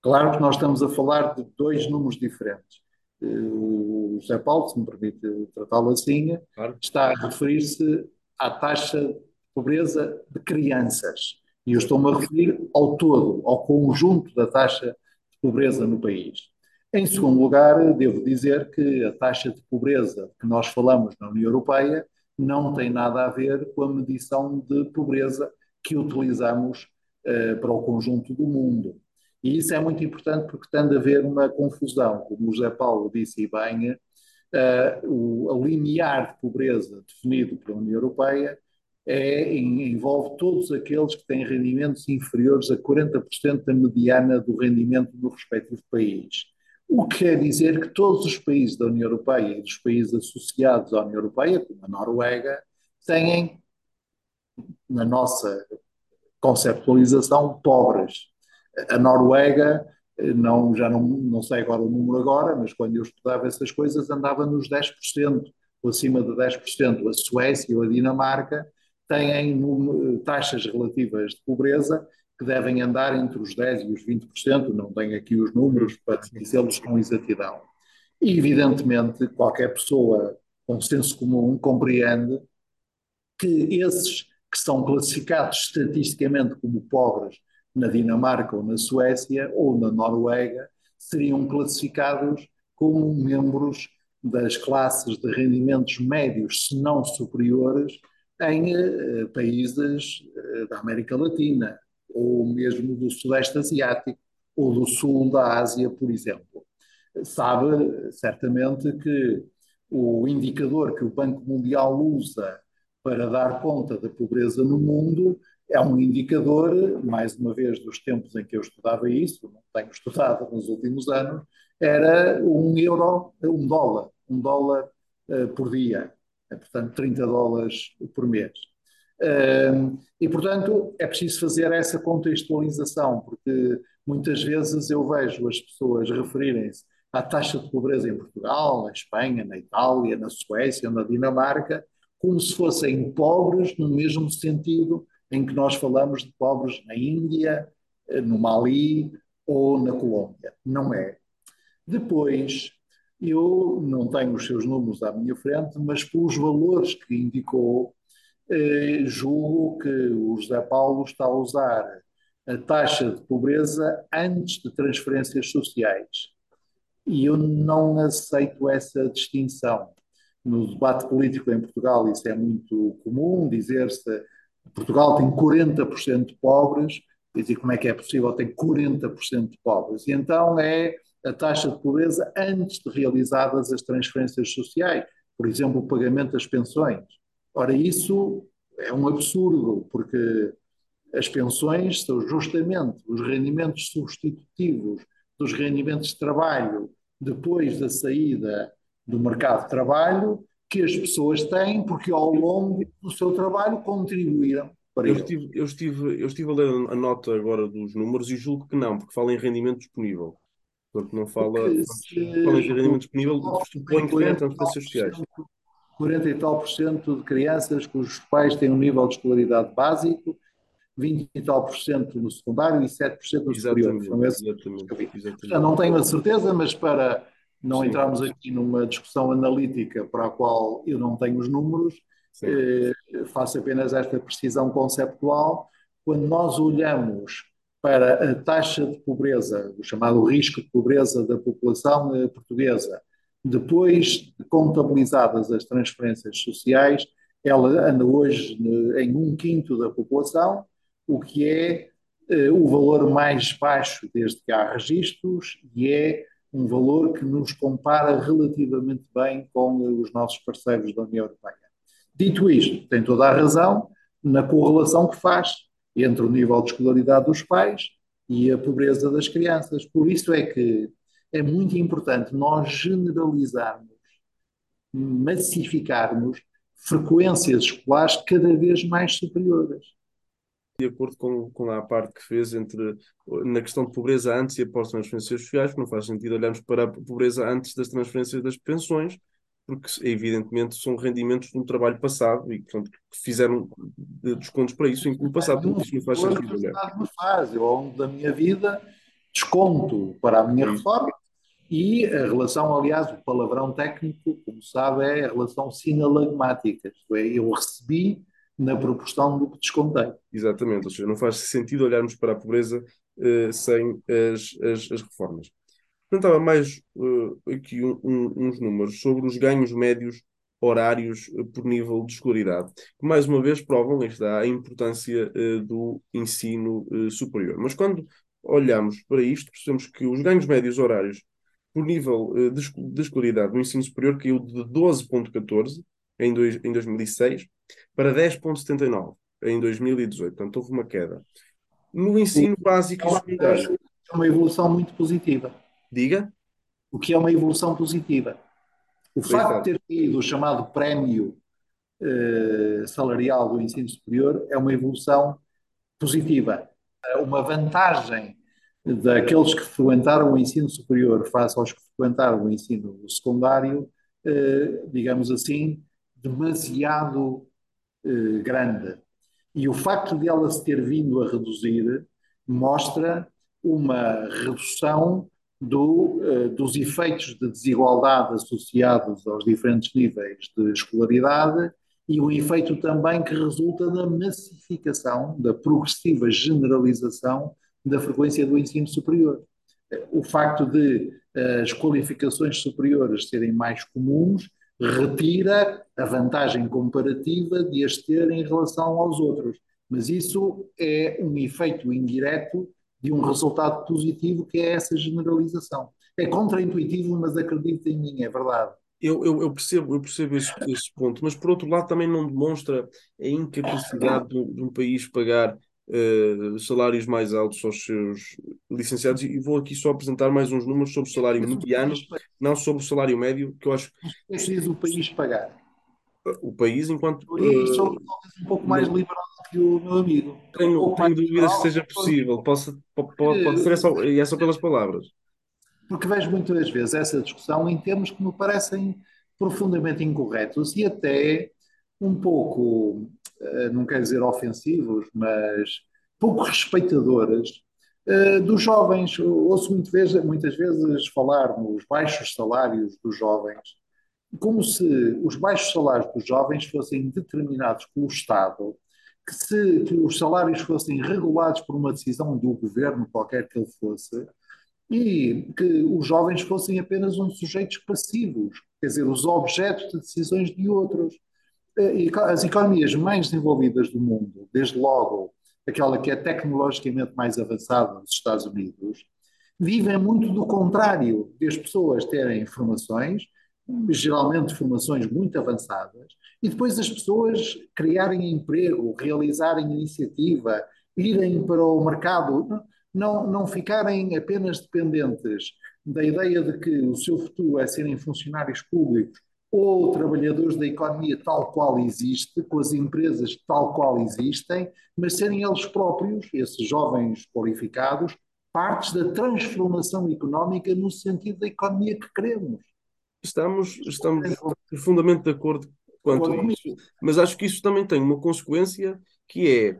Claro que nós estamos a falar de dois números diferentes. Eh, o José Paulo, se me permite tratá-lo assim, claro. está a referir-se à taxa de pobreza de crianças. E eu estou-me a referir ao todo, ao conjunto da taxa de pobreza no país. Em segundo lugar, devo dizer que a taxa de pobreza que nós falamos na União Europeia não tem nada a ver com a medição de pobreza que utilizamos uh, para o conjunto do mundo. E isso é muito importante porque tende a haver uma confusão. Como o José Paulo disse bem, uh, o, limiar de pobreza definido pela União Europeia é, envolve todos aqueles que têm rendimentos inferiores a 40% da mediana do rendimento do respectivo país. O que quer dizer que todos os países da União Europeia e dos países associados à União Europeia, como a Noruega, têm, na nossa conceptualização, pobres a Noruega, eh, não, já não, não sei agora o número agora, mas quando eu estudava essas coisas andava nos 10%, ou acima de 10%. A Suécia ou a Dinamarca têm taxas relativas de pobreza que devem andar entre os 10% e os 20%, não tenho aqui os números para dizê-los com exatidão. E, evidentemente, qualquer pessoa com senso comum compreende que esses que são classificados estatisticamente como pobres na Dinamarca ou na Suécia ou na Noruega seriam classificados como membros das classes de rendimentos médios, se não superiores, em eh, países eh, da América Latina, ou mesmo do Sudeste Asiático, ou do Sul da Ásia, por exemplo. Sabe certamente que o indicador que o Banco Mundial usa para dar conta da pobreza no mundo é um indicador, mais uma vez, dos tempos em que eu estudava isso, não tenho estudado nos últimos anos, era um euro, um dólar, um dólar uh, por dia, é, portanto 30 dólares por mês. E, portanto, é preciso fazer essa contextualização, porque muitas vezes eu vejo as pessoas referirem-se à taxa de pobreza em Portugal, na Espanha, na Itália, na Suécia, na Dinamarca, como se fossem pobres no mesmo sentido em que nós falamos de pobres na Índia, eh, no Mali ou na Colômbia. Não é. Depois, eu não tenho os seus números à minha frente, mas pelos valores que indicou, eh, julgo que o José Paulo está a usar a taxa de pobreza antes de transferências sociais. E eu não aceito essa distinção. No debate político em Portugal, isso é muito comum, dizer-se Portugal tem 40% de pobres, e dizer como é que é possível ter 40% de pobres. E então é a taxa de pobreza antes de realizadas as transferências sociais, por exemplo, o pagamento das pensões. Ora, isso é um absurdo, porque as pensões são justamente os rendimentos substitutivos dos rendimentos de trabalho depois da saída do mercado de trabalho que as pessoas têm porque ao longo do seu trabalho contribuíram para eu estive, eu estive, eu estive a ler a nota agora dos números e julgo que não, porque fala em rendimento disponível. Portanto, não fala, se, fala em rendimento disponível, supõe que tem transferências sociais. 40 e tal por cento de crianças cujos pais têm um nível de escolaridade básico, 20 e tal por cento no secundário e 7% no superior. Exatamente, exatamente. Portanto, não tenho a certeza, mas para não Sim. entrarmos aqui numa discussão analítica para a qual eu não tenho os números, eh, faço apenas esta precisão conceptual. Quando nós olhamos para a taxa de pobreza, o chamado risco de pobreza da população eh, portuguesa, depois de contabilizadas as transferências sociais, ela anda hoje em um quinto da população, o que é eh, o valor mais baixo desde que há registros e é um valor que nos compara relativamente bem com os nossos parceiros da União Europeia. Dito isto, tem toda a razão na correlação que faz entre o nível de escolaridade dos pais e a pobreza das crianças. Por isso é que é muito importante nós generalizarmos, massificarmos frequências escolares cada vez mais superiores. De acordo com, com a parte que fez entre na questão de pobreza antes e após transferências sociais, não faz sentido olharmos para a pobreza antes das transferências das pensões, porque evidentemente são rendimentos de um trabalho passado e portanto que fizeram descontos para isso no passado, isso não faz sentido olhar. Faz, eu ao longo da minha vida desconto para a minha reforma e a relação, aliás, o palavrão técnico, como sabe, é a relação sinalagmática, isto é, eu recebi na proporção do que descontei. Exatamente, ou seja, não faz sentido olharmos para a pobreza uh, sem as, as, as reformas. Mais uh, aqui um, um, uns números sobre os ganhos médios horários uh, por nível de escolaridade, que mais uma vez provam está, a importância do ensino superior. Mas quando olhamos para isto, percebemos que os ganhos médios horários por nível de, de escolaridade no ensino superior caiu de 12,14 em, dois, em 2006 para 10,79 em 2018. Portanto, houve uma queda. No ensino básico e secundário. É uma evolução muito positiva. Diga? O que é uma evolução positiva. O facto de ter tido o chamado prémio eh, salarial do ensino superior é uma evolução positiva. Uma vantagem daqueles que frequentaram o ensino superior face aos que frequentaram o ensino secundário, eh, digamos assim, demasiado eh, grande. E o facto de ela se ter vindo a reduzir mostra uma redução do, eh, dos efeitos de desigualdade associados aos diferentes níveis de escolaridade e o efeito também que resulta da massificação, da progressiva generalização da frequência do ensino superior. O facto de eh, as qualificações superiores serem mais comuns retira a vantagem comparativa de as ter em relação aos outros. Mas isso é um efeito indireto de um resultado positivo que é essa generalização. É contraintuitivo, mas acredito em mim, é verdade. Eu, eu, eu, percebo, eu percebo esse, esse, ponto, mas por outro lado também não demonstra a incapacidade de, de um país pagar uh, salários mais altos aos seus licenciados. E vou aqui só apresentar mais uns números sobre o salário mediano, não sobre o salário médio, que eu acho. Preciso o país pagar. O país, enquanto. E sou um pouco mais liberal que o meu amigo. Tenho, um tenho dúvidas que seja possível. Posso, pode, pode ser só, e é só pelas palavras. Porque vejo muitas vezes essa discussão em termos que me parecem profundamente incorretos e até um pouco, eh, não quer dizer ofensivos, mas pouco respeitadoras eh, dos jovens. Ouço muitas vezes falar nos baixos salários dos jovens, como se os baixos salários dos jovens fossem determinados pelo Estado, que se que os salários fossem regulados por uma decisão do governo, qualquer que ele fosse, e que os jovens fossem apenas uns sujeitos passivos, quer dizer, os objetos de decisões de outros. E as economias mais desenvolvidas do mundo, desde logo aquela que é tecnologicamente mais avançada, os Estados Unidos, vivem muito do contrário, de as pessoas terem informações, geralmente formações muito avançadas, e depois as pessoas criarem emprego, realizarem iniciativa, irem para o mercado, não, não ficarem apenas dependentes da ideia de que o seu futuro é serem funcionários públicos ou trabalhadores da economia tal qual existe, com as empresas tal qual existem, mas serem eles próprios, esses jovens qualificados, partes da transformação económica no sentido da economia que queremos. Estamos, estamos profundamente de acordo quanto a isso, mas acho que isso também tem uma consequência que é,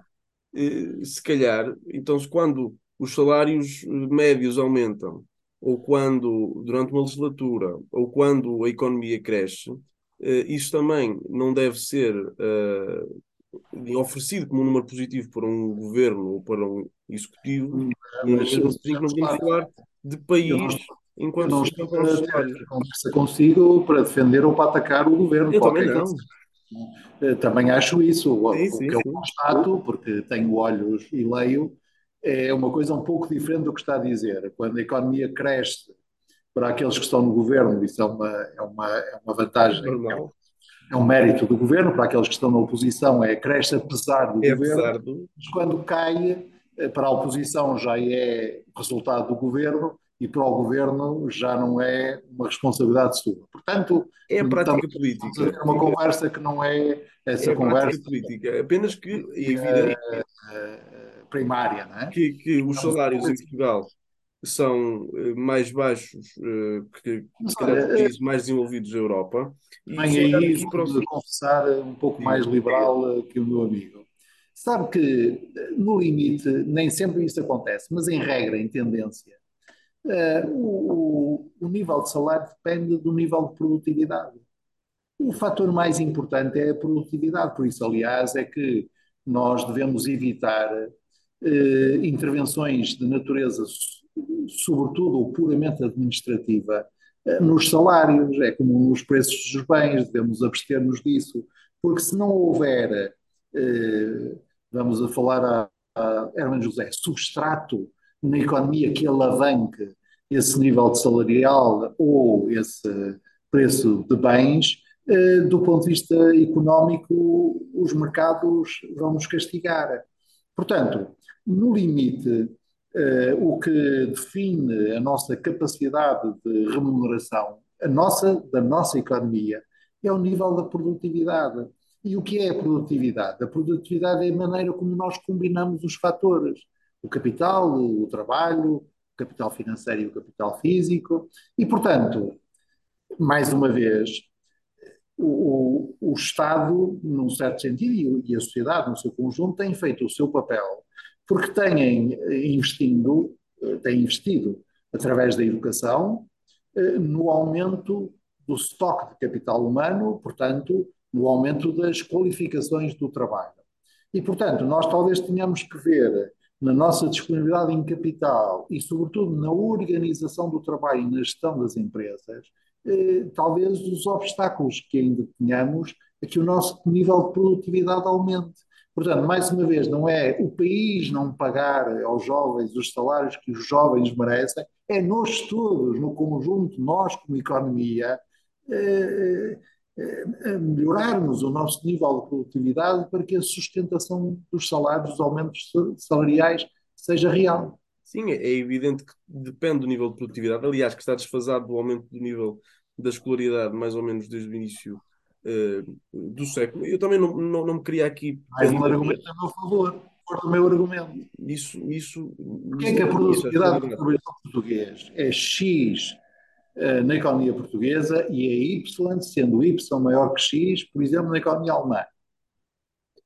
eh, se calhar, então quando os salários eh, médios aumentam, ou quando, durante uma legislatura, ou quando a economia cresce, eh, isso também não deve ser oferecido como um número positivo para um governo ou para um executivo, mas, mas não podemos falar de país enquanto não estou a conversa consigo para defender ou para atacar o governo. Eu também não. Eh, também acho isso. O, sim, sim, que eu constato, porque tenho olhos e leio, é uma coisa um pouco diferente do que está a dizer. Quando a economia cresce para aqueles que estão no governo, isso é uma, é uma, é uma vantagem. Normal. É um mérito do governo, para aqueles que estão na oposição, é cresce apesar do é governo. Apesar do... Mas quando cai, eh, para a oposição já é resultado do governo e para o governo já não é uma responsabilidade sua. Portanto, é a prática política. É uma conversa que não é essa é conversa política, apenas que é evidente uh, primária, não é? Que, que os salários em Portugal são uh, mais baixos uh, que, se calhar, países mais desenvolvidos da Europa. E Bem, aí o... confessar um pouco Sim. mais liberal que o meu amigo. Sabe que, no limite, nem sempre isso acontece, mas em regra, em tendência, Uh, o, o, nível de salário depende do nível de produtividade. O fator mais importante é a produtividade, por isso, aliás, é que nós devemos evitar uh, intervenções de natureza, sobretudo ou puramente administrativa, uh, nos salários, é como nos preços dos bens, devemos abster-nos disso, porque se não houver, vamos a falar a, a Herman José, substrato uma economia que alavanque esse nível de salarial ou esse preço de bens, eh, do ponto de vista económico, os mercados vão nos castigar. Portanto, no limite, eh, o que define a nossa capacidade de remuneração, a nossa, da nossa economia, é o nível da produtividade. E o que é a produtividade? A produtividade é a maneira como nós combinamos os fatores o capital, o trabalho, o capital financeiro e o capital físico. E, portanto, mais uma vez, o, o, Estado, num certo sentido, e a sociedade no seu conjunto, têm feito o seu papel, porque têm investindo, têm investido através da educação eh, no aumento do estoque de capital humano, portanto, no aumento das qualificações do trabalho. E, portanto, nós talvez tenhamos que ver na nossa disponibilidade em capital e, sobretudo, na organização do trabalho e na gestão das empresas, eh, talvez os obstáculos que ainda tenhamos a que o nosso nível de produtividade aumente. Portanto, mais uma vez, não é o país não pagar aos jovens os salários que os jovens merecem, é nós todos, no conjunto, nós como economia, melhorarmos o nosso nível de produtividade para que a sustentação dos salários, dos aumentos salariais, seja real. Sim, é evidente que depende do nível de produtividade. Aliás, que está desfasado do aumento do nível da escolaridade, mais ou menos desde o início uh, do século. Eu também não, não, não me queria aqui. Mais um argumento a meu favor, for o meu argumento. Isso. isso Porquê é que a produtividade do trabalhador português é X uh, na economia portuguesa e é Y, sendo Y maior que X, por exemplo, na economia alemã?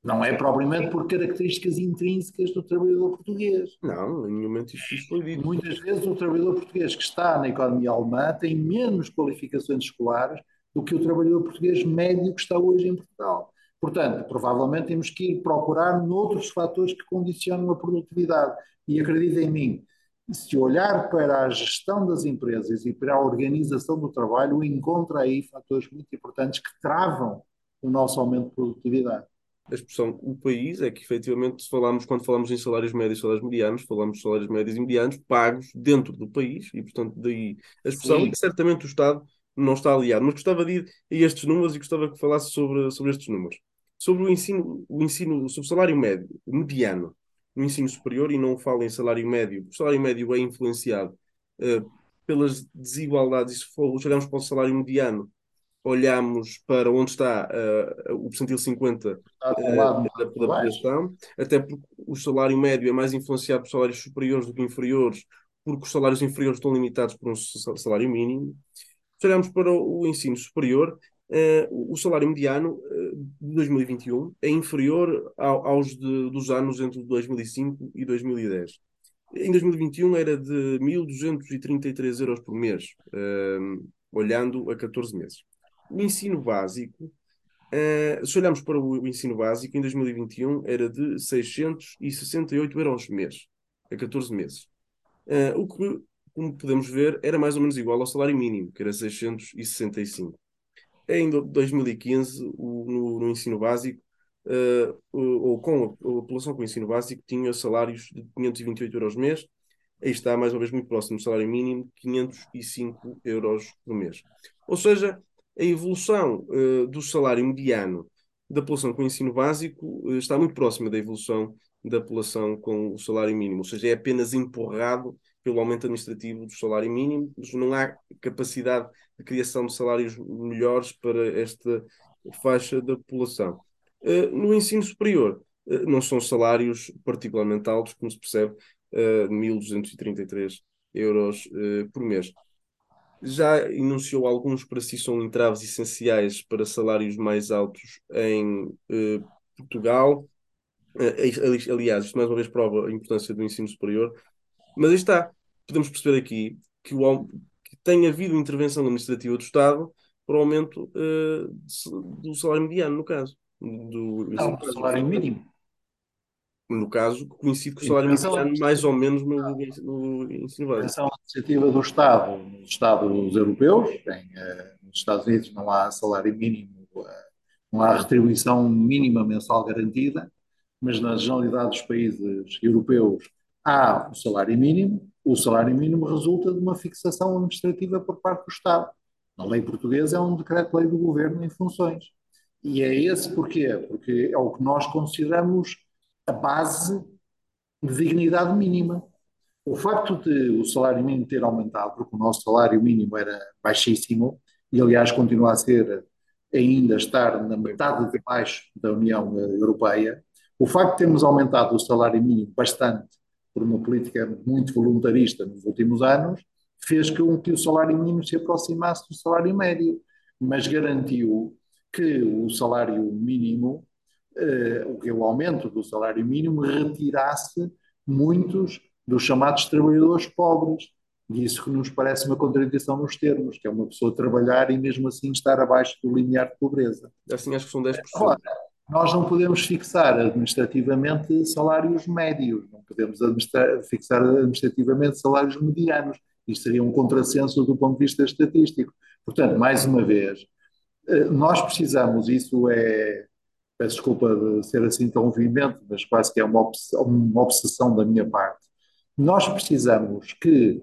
Não é propriamente por características intrínsecas do trabalhador português. Não, em nenhum momento isso foi dito. Muitas vezes o trabalhador português que está na economia alemã tem menos qualificações escolares do que o trabalhador português médio que está hoje em Portugal. Portanto, provavelmente temos que ir procurar noutros fatores que condicionam a produtividade. E acredita em mim, se olhar para a gestão das empresas e para a organização do trabalho, encontra aí fatores muito importantes que travam o nosso aumento de produtividade a expressão o país é que efetivamente falamos, quando falamos em salários médios e salários medianos, falamos de salários médios e medianos pagos dentro do país e portanto daí a expressão Sim. certamente o Estado não está aliado, mas gostava de ir a estes números e gostava que falasse sobre, sobre estes números. Sobre o ensino, o ensino, sobre o salário médio, mediano, no ensino superior, e não falo em salário médio, o salário médio é influenciado uh, pelas desigualdades, e se for, chegamos para o salário mediano, olhamos para onde está uh, o percentil 50 uh, da, da população, até porque o salário médio é mais influenciado por salários superiores do que inferiores, porque os salários inferiores estão limitados por um salário mínimo. Se olharmos para o ensino superior, uh, o salário mediano de 2021 é inferior ao, aos de, dos anos entre 2005 e 2010. Em 2021 era de 1.233 euros por mês, olhando a 14 meses o ensino básico, uh, se olharmos para o, ensino básico, em 2021 era de 668 euros mês, a 14 meses. Uh, o que, como podemos ver, era mais ou menos igual ao salário mínimo, que era 665. Em 2015, o, no, no, ensino básico, uh, ou com a, a, população com ensino básico, tinha salários de 528 euros mês, aí está mais ou menos muito próximo do salário mínimo, 505 euros por mês. Ou seja, a evolução uh, do salário mediano da população com ensino básico uh, está muito próxima da evolução da população com o salário mínimo, ou seja, é apenas empurrado pelo aumento administrativo do salário mínimo, não há capacidade de criação de salários melhores para esta faixa da população. Uh, no ensino superior, não são salários particularmente altos, como se percebe, uh, 1.233 euros por mês já enunciou alguns para si são entraves essenciais para salários mais altos em eh, Portugal. Eh, aliás, isto mais uma vez prova a importância do ensino superior. Mas aí está, podemos perceber aqui que, o, que tem havido intervenção administrativa do Estado para o aumento eh, do salário mediano, no caso. Do, Não, do salário mínimo no caso, coincide com o salário mediano mais ou menos no, no ensino básico. A iniciativa do Estado, nos Estados europeus, em, eh, nos Estados Unidos não há salário mínimo, eh, não há retribuição mínima mensal garantida, mas na generalidade dos países europeus há o salário mínimo, o salário mínimo resulta de uma fixação administrativa por parte do Estado. Na lei portuguesa é um decreto-lei do governo em funções. E é esse porquê? Porque é o que nós consideramos a base de dignidade mínima. O facto de o salário mínimo ter aumentado, porque o nosso salário mínimo era baixíssimo, e aliás continua a ser, ainda estar na metade de baixo da União Europeia, o facto de termos aumentado o salário mínimo bastante por uma política muito voluntarista nos últimos anos, fez com que o salário mínimo se aproximasse do salário médio, mas garantiu que o salário mínimo uh, o aumento do salário mínimo retirasse muitos dos chamados trabalhadores pobres. E isso que nos parece uma contradição nos termos, que é uma pessoa trabalhar e mesmo assim estar abaixo do limiar de pobreza. Assim acho que são 10%. Agora, nós não podemos fixar administrativamente salários médios, não podemos fixar administrativamente salários medianos. Isto seria um contrassenso do ponto de vista estatístico. Portanto, mais uma vez, eh, nós precisamos, isso é peço desculpa de ser assim tão veemente, mas quase que é uma uma obsessão da minha parte. Nós precisamos que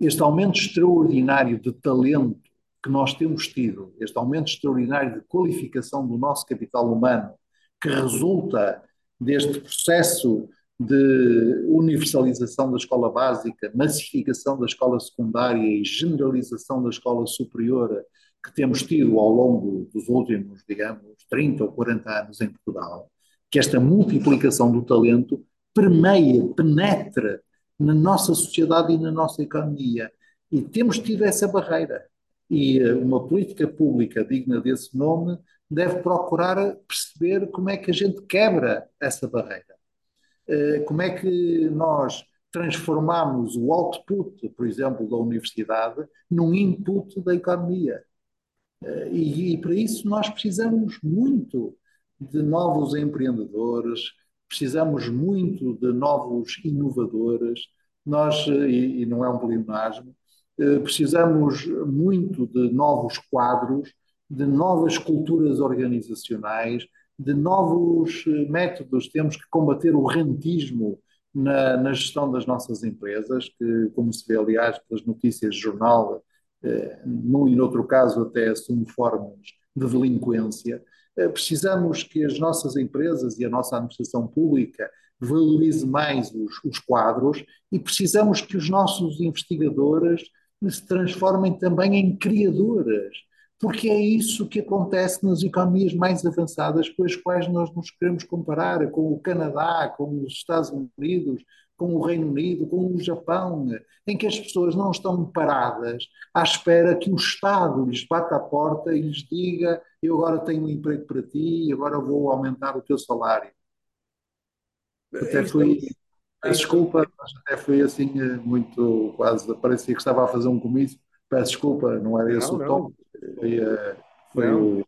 este aumento extraordinário de talento que nós temos tido, este aumento extraordinário de qualificação do nosso capital humano, que resulta deste processo de universalização da escola básica, massificação da escola secundária e generalização da escola superior que temos tido ao longo dos últimos, digamos, 30 ou 40 anos em Portugal, que esta multiplicação do talento permeia, penetra na nossa sociedade e na nossa economia. E temos tido essa barreira. E eh, uma política pública digna desse nome deve procurar perceber como é que a gente quebra essa barreira. Eh, como é que nós transformamos o output, por exemplo, da universidade, num input da economia. Eh, e, e para isso nós precisamos muito de novos empreendedores, precisamos muito de novos inovadores, nós, e, e não é um pleonasmo, precisamos muito de novos quadros, de novas culturas organizacionais, de novos eh, métodos, temos que combater o rentismo na, na, gestão das nossas empresas, que, como se vê, aliás, pelas notícias de jornal, eh, num e noutro caso até assume formas de delinquência. Eh, precisamos que as nossas empresas e a nossa administração pública valorize mais os, os quadros e precisamos que os nossos investigadores se transformem também em criadores porque é isso que acontece nas economias mais avançadas com as quais nós nos queremos comparar, com o Canadá, com os Estados Unidos, com o Reino Unido, com o Japão, em que as pessoas não estão paradas à espera que o Estado lhes bata a porta e lhes diga: Eu agora tenho um emprego para ti, agora vou aumentar o teu salário. Até fui, peço desculpa, mas até foi assim eh, muito quase, parecia que estava a fazer um comício. Peço desculpa, não era esse não, o tom. Foi, foi o.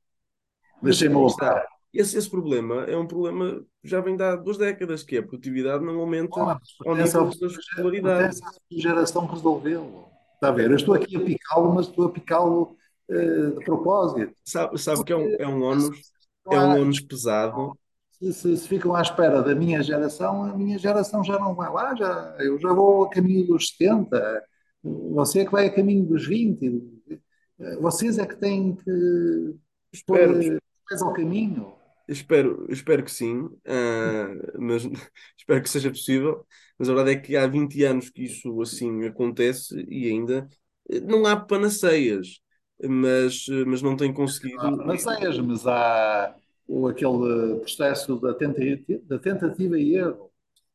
Deixei-me voltar. Esse, esse problema é um problema já vem de há duas décadas, que é a produtividade não aumenta ao nível da escolaridade. Essa geração resolveu. Está a ver? Eu estou aqui a picá-lo, mas estou a picá-lo uh, de propósito. Sabe, sabe que é um, é um ónus, é um ónus pesado. Se, se, se, ficam à espera da minha geração, a minha geração já não vai lá, já, eu já vou a caminho dos 70, você é que vai a caminho dos 20, vocês é que têm que espero, pôr ao caminho. Espero, espero que sim, uh, mas *laughs* espero que seja possível. Mas a verdade é que há 20 anos que isso assim acontece e ainda eh, não há panaceias, mas, mas não tem conseguido. Não há panaceias, mas há o, aquele processo da tentativa, da tentativa e erro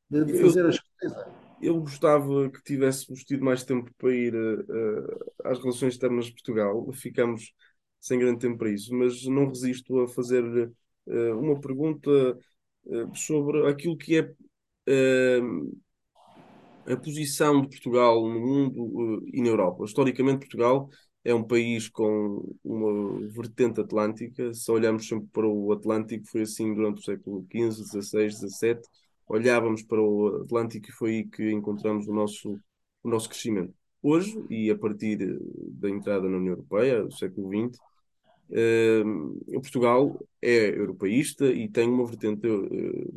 de, de fazer Eu... as coisas eu gostava que tivéssemos tido mais tempo para ir uh, às relações externas de Portugal. Ficamos sem grande tempo para isso, mas não resisto a fazer uh, uma pergunta uh, sobre aquilo que é a posição de Portugal no mundo e na Europa. Historicamente, Portugal é um país com uma vertente atlântica. Se olharmos sempre para o Atlântico, foi assim durante o século XV, XVI, XVII olhávamos para o Atlântico e foi aí que encontramos o nosso, o nosso crescimento. Hoje, e a partir da entrada na União Europeia, do século XX, eh, Portugal é europeísta e tem uma vertente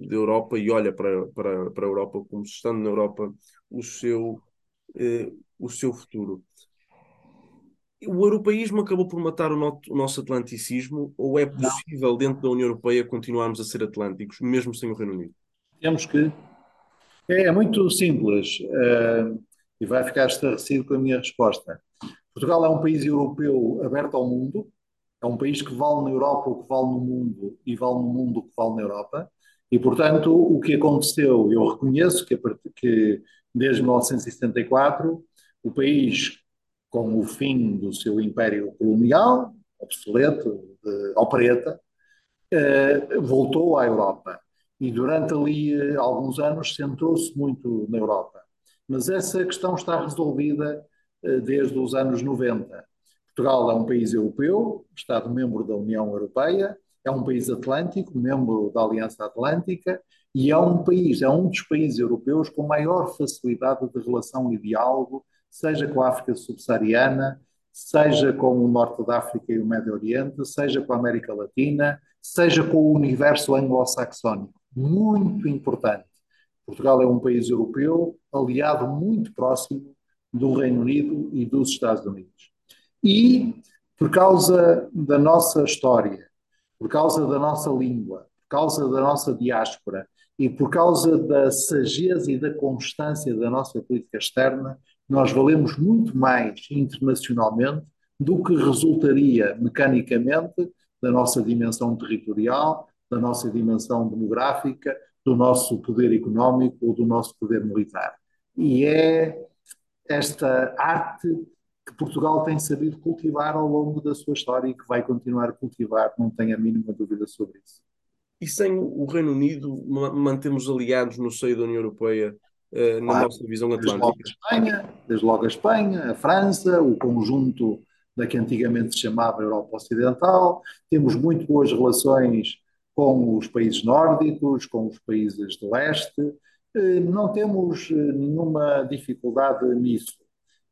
da Europa e olha para, para, para a Europa como se estando na Europa o seu, eh, o seu futuro. O europeísmo acabou por matar o, no, o nosso atlanticismo ou é possível, Não. dentro da União Europeia, continuarmos a ser atlânticos, mesmo sem o Reino Unido? Temos que. É, é muito simples uh, e vai ficar estarrecido com a minha resposta. Portugal é um país europeu aberto ao mundo, é um país que vale na Europa o que vale no mundo e vale no mundo o que vale na Europa. E, portanto, o que aconteceu, eu reconheço que, que desde 1974 o país, com o fim do seu império colonial, obsoleto, de, ao eh, voltou à Europa e durante ali eh, alguns anos centrou-se muito na Europa. Mas essa questão está resolvida eh, desde os anos 90. Portugal é um país europeu, Estado-membro da União Europeia, é um país atlântico, membro da Aliança Atlântica, e é um país, é um dos países europeus com maior facilidade de relação e diálogo, seja com a África subsaariana, seja com o Norte da África e o Médio Oriente, seja com a América Latina, seja com o universo anglo-saxónico muito importante. Portugal é um país europeu aliado muito próximo do Reino Unido e dos Estados Unidos. E por causa da nossa história, por causa da nossa língua, por causa da nossa diáspora e por causa da sageza e da constância da nossa política externa, nós valemos muito mais internacionalmente do que resultaria mecanicamente da nossa dimensão territorial, da nossa dimensão demográfica, do nosso poder económico ou do nosso poder militar. E é esta arte que Portugal tem sabido cultivar ao longo da sua história e que vai continuar a cultivar, não tenho a mínima dúvida sobre isso. E sem o Reino Unido, mantemos aliados no seio da União Europeia uh, na nossa visão atlântica? Desde logo, a Espanha, desde logo a Espanha, a França, o conjunto da que antigamente se chamava Europa Ocidental. Temos muito boas relações com os países nórdicos, com os países do leste. Eh, não temos eh, nenhuma dificuldade nisso.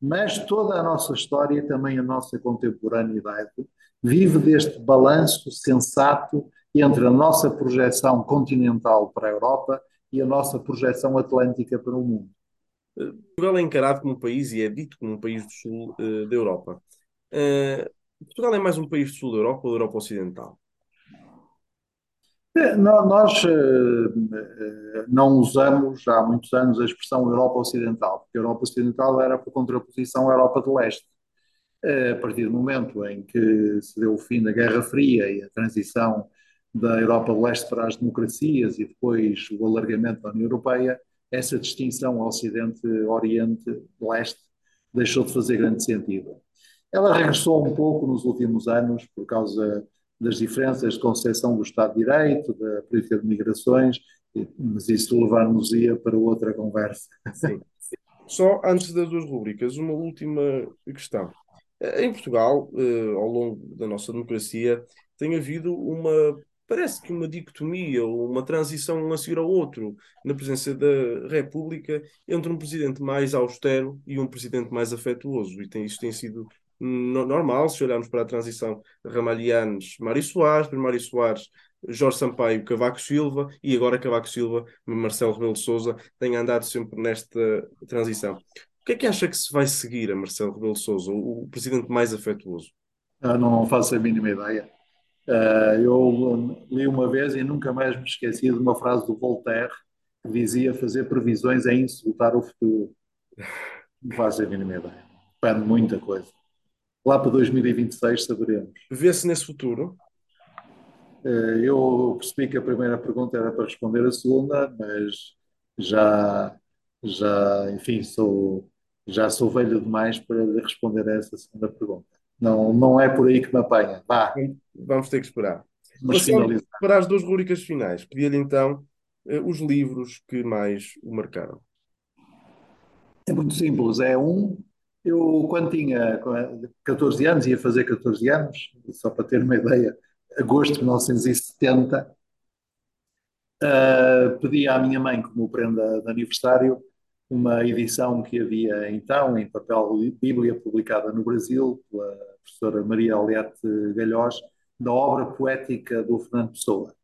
Mas toda a nossa história, também a nossa contemporaneidade, vive deste balanço sensato entre a nossa projeção continental para a Europa e a nossa projeção atlântica para o mundo. Portugal é encarado como um país e é dito como um país do sul uh, da Europa. Uh, Portugal é mais um país do sul da Europa ou da Europa Ocidental? É, nós uh, não usamos há muitos anos a expressão Europa Ocidental, porque a Europa Ocidental era por contraposição à Europa do Leste. A partir do momento em que se deu o fim da Guerra Fria e a transição da Europa do Leste para as democracias e depois o alargamento da União Europeia, essa distinção Ocidente-Oriente-Leste deixou de fazer grande sentido. Ela regressou um pouco nos últimos anos por causa das diferenças de concepção do Estado de Direito, da política de migrações, mas isso levar-nos-ia para outra conversa. Sim. Só antes das duas rubricas, uma última questão. Em Portugal, eh, ao longo da nossa democracia, tem havido uma parece que uma dicotomia ou uma transição um a seguir ao outro na presença da República entre um presidente mais austero e um presidente mais afetuoso. E tem, isso tem sido normal se olharmos para a transição Ramalhianos, Mário Soares, Mário Soares, Jorge Sampaio, Cavaco Silva e agora Cavaco Silva, Marcelo Rebelo de Sousa, têm andado sempre nesta transição. O que é que acha que se vai seguir a Marcelo Rebelo de Sousa, o presidente mais afetuoso? Eu não faço a mínima ideia. Uh, eu li uma vez e nunca mais me esqueci de uma frase do Voltaire que dizia fazer previsões é insultar o futuro. Não faço a mínima ideia. Depende muita coisa. Lá para 2026 saberemos. Vê-se nesse futuro? Uh, eu percebi que a primeira pergunta era para responder a segunda, mas já, já enfim, sou, já sou velho demais para responder a essa segunda pergunta. Não, não é por aí que me apanha. Vá. Vamos ter que esperar. Para as duas rubricas finais, pedia-lhe então eh, os livros que mais o marcaram. É muito simples. É um. Eu, quando tinha 14 anos, ia fazer 14 anos, só para ter uma ideia, agosto de 1970, uh, pedi à minha mãe, como prenda de aniversário, uma edição que havia então em papel Bíblia, publicada no Brasil pela professora Maria Aliette Galhós, da obra poética do Fernando Pessoa.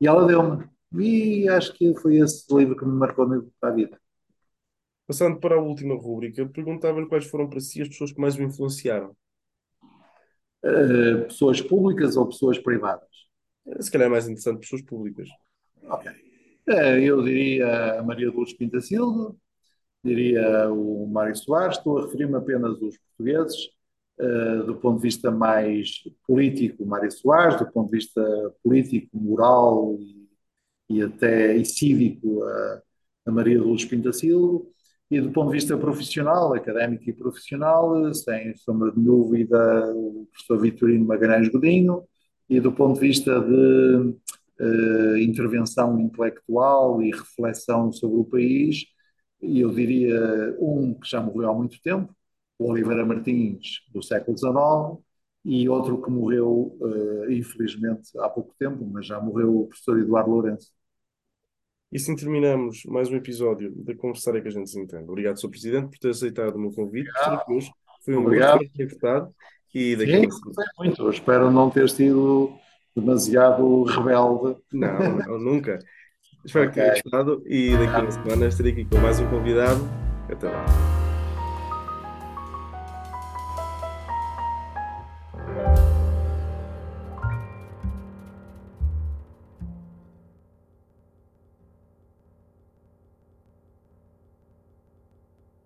E ela deu-me, e acho que foi esse livro que me marcou para a vida. Passando para a última rúbrica, perguntava-lhe quais foram para si as pessoas que mais o influenciaram. Uh, pessoas públicas ou pessoas privadas? Se calhar é mais interessante pessoas públicas. Ok. Uh, eu diria a Maria Luz Pinta Silva, diria o Mário Soares, estou a referir-me apenas aos portugueses, uh, do ponto de vista mais político, Mário Soares, do ponto de vista político, moral e, e até e cívico, a, a Maria Luz Pinta Silva, e do ponto de vista profissional, académico e profissional, sem sombra de dúvida, o professor Vitorino Magalhães Godinho, e do ponto de vista de uh, intervenção intelectual e reflexão sobre o país, e eu diria um que já morreu há muito tempo, o Oliveira Martins, do século XIX, e outro que morreu, uh, infelizmente, há pouco tempo, mas já morreu o professor Eduardo Lourenço. E assim terminamos mais um episódio da Conversar é que a gente se entende. Obrigado, Sr. Presidente, por ter aceitado o meu convite. Foi um Obrigado. gosto e daqui Sim, gostei muito. Eu espero não ter sido demasiado rebelde. Não, não nunca. *laughs* Espero okay. que tenha gostado e daqui a uma semana estarei aqui com mais um convidado. Até lá.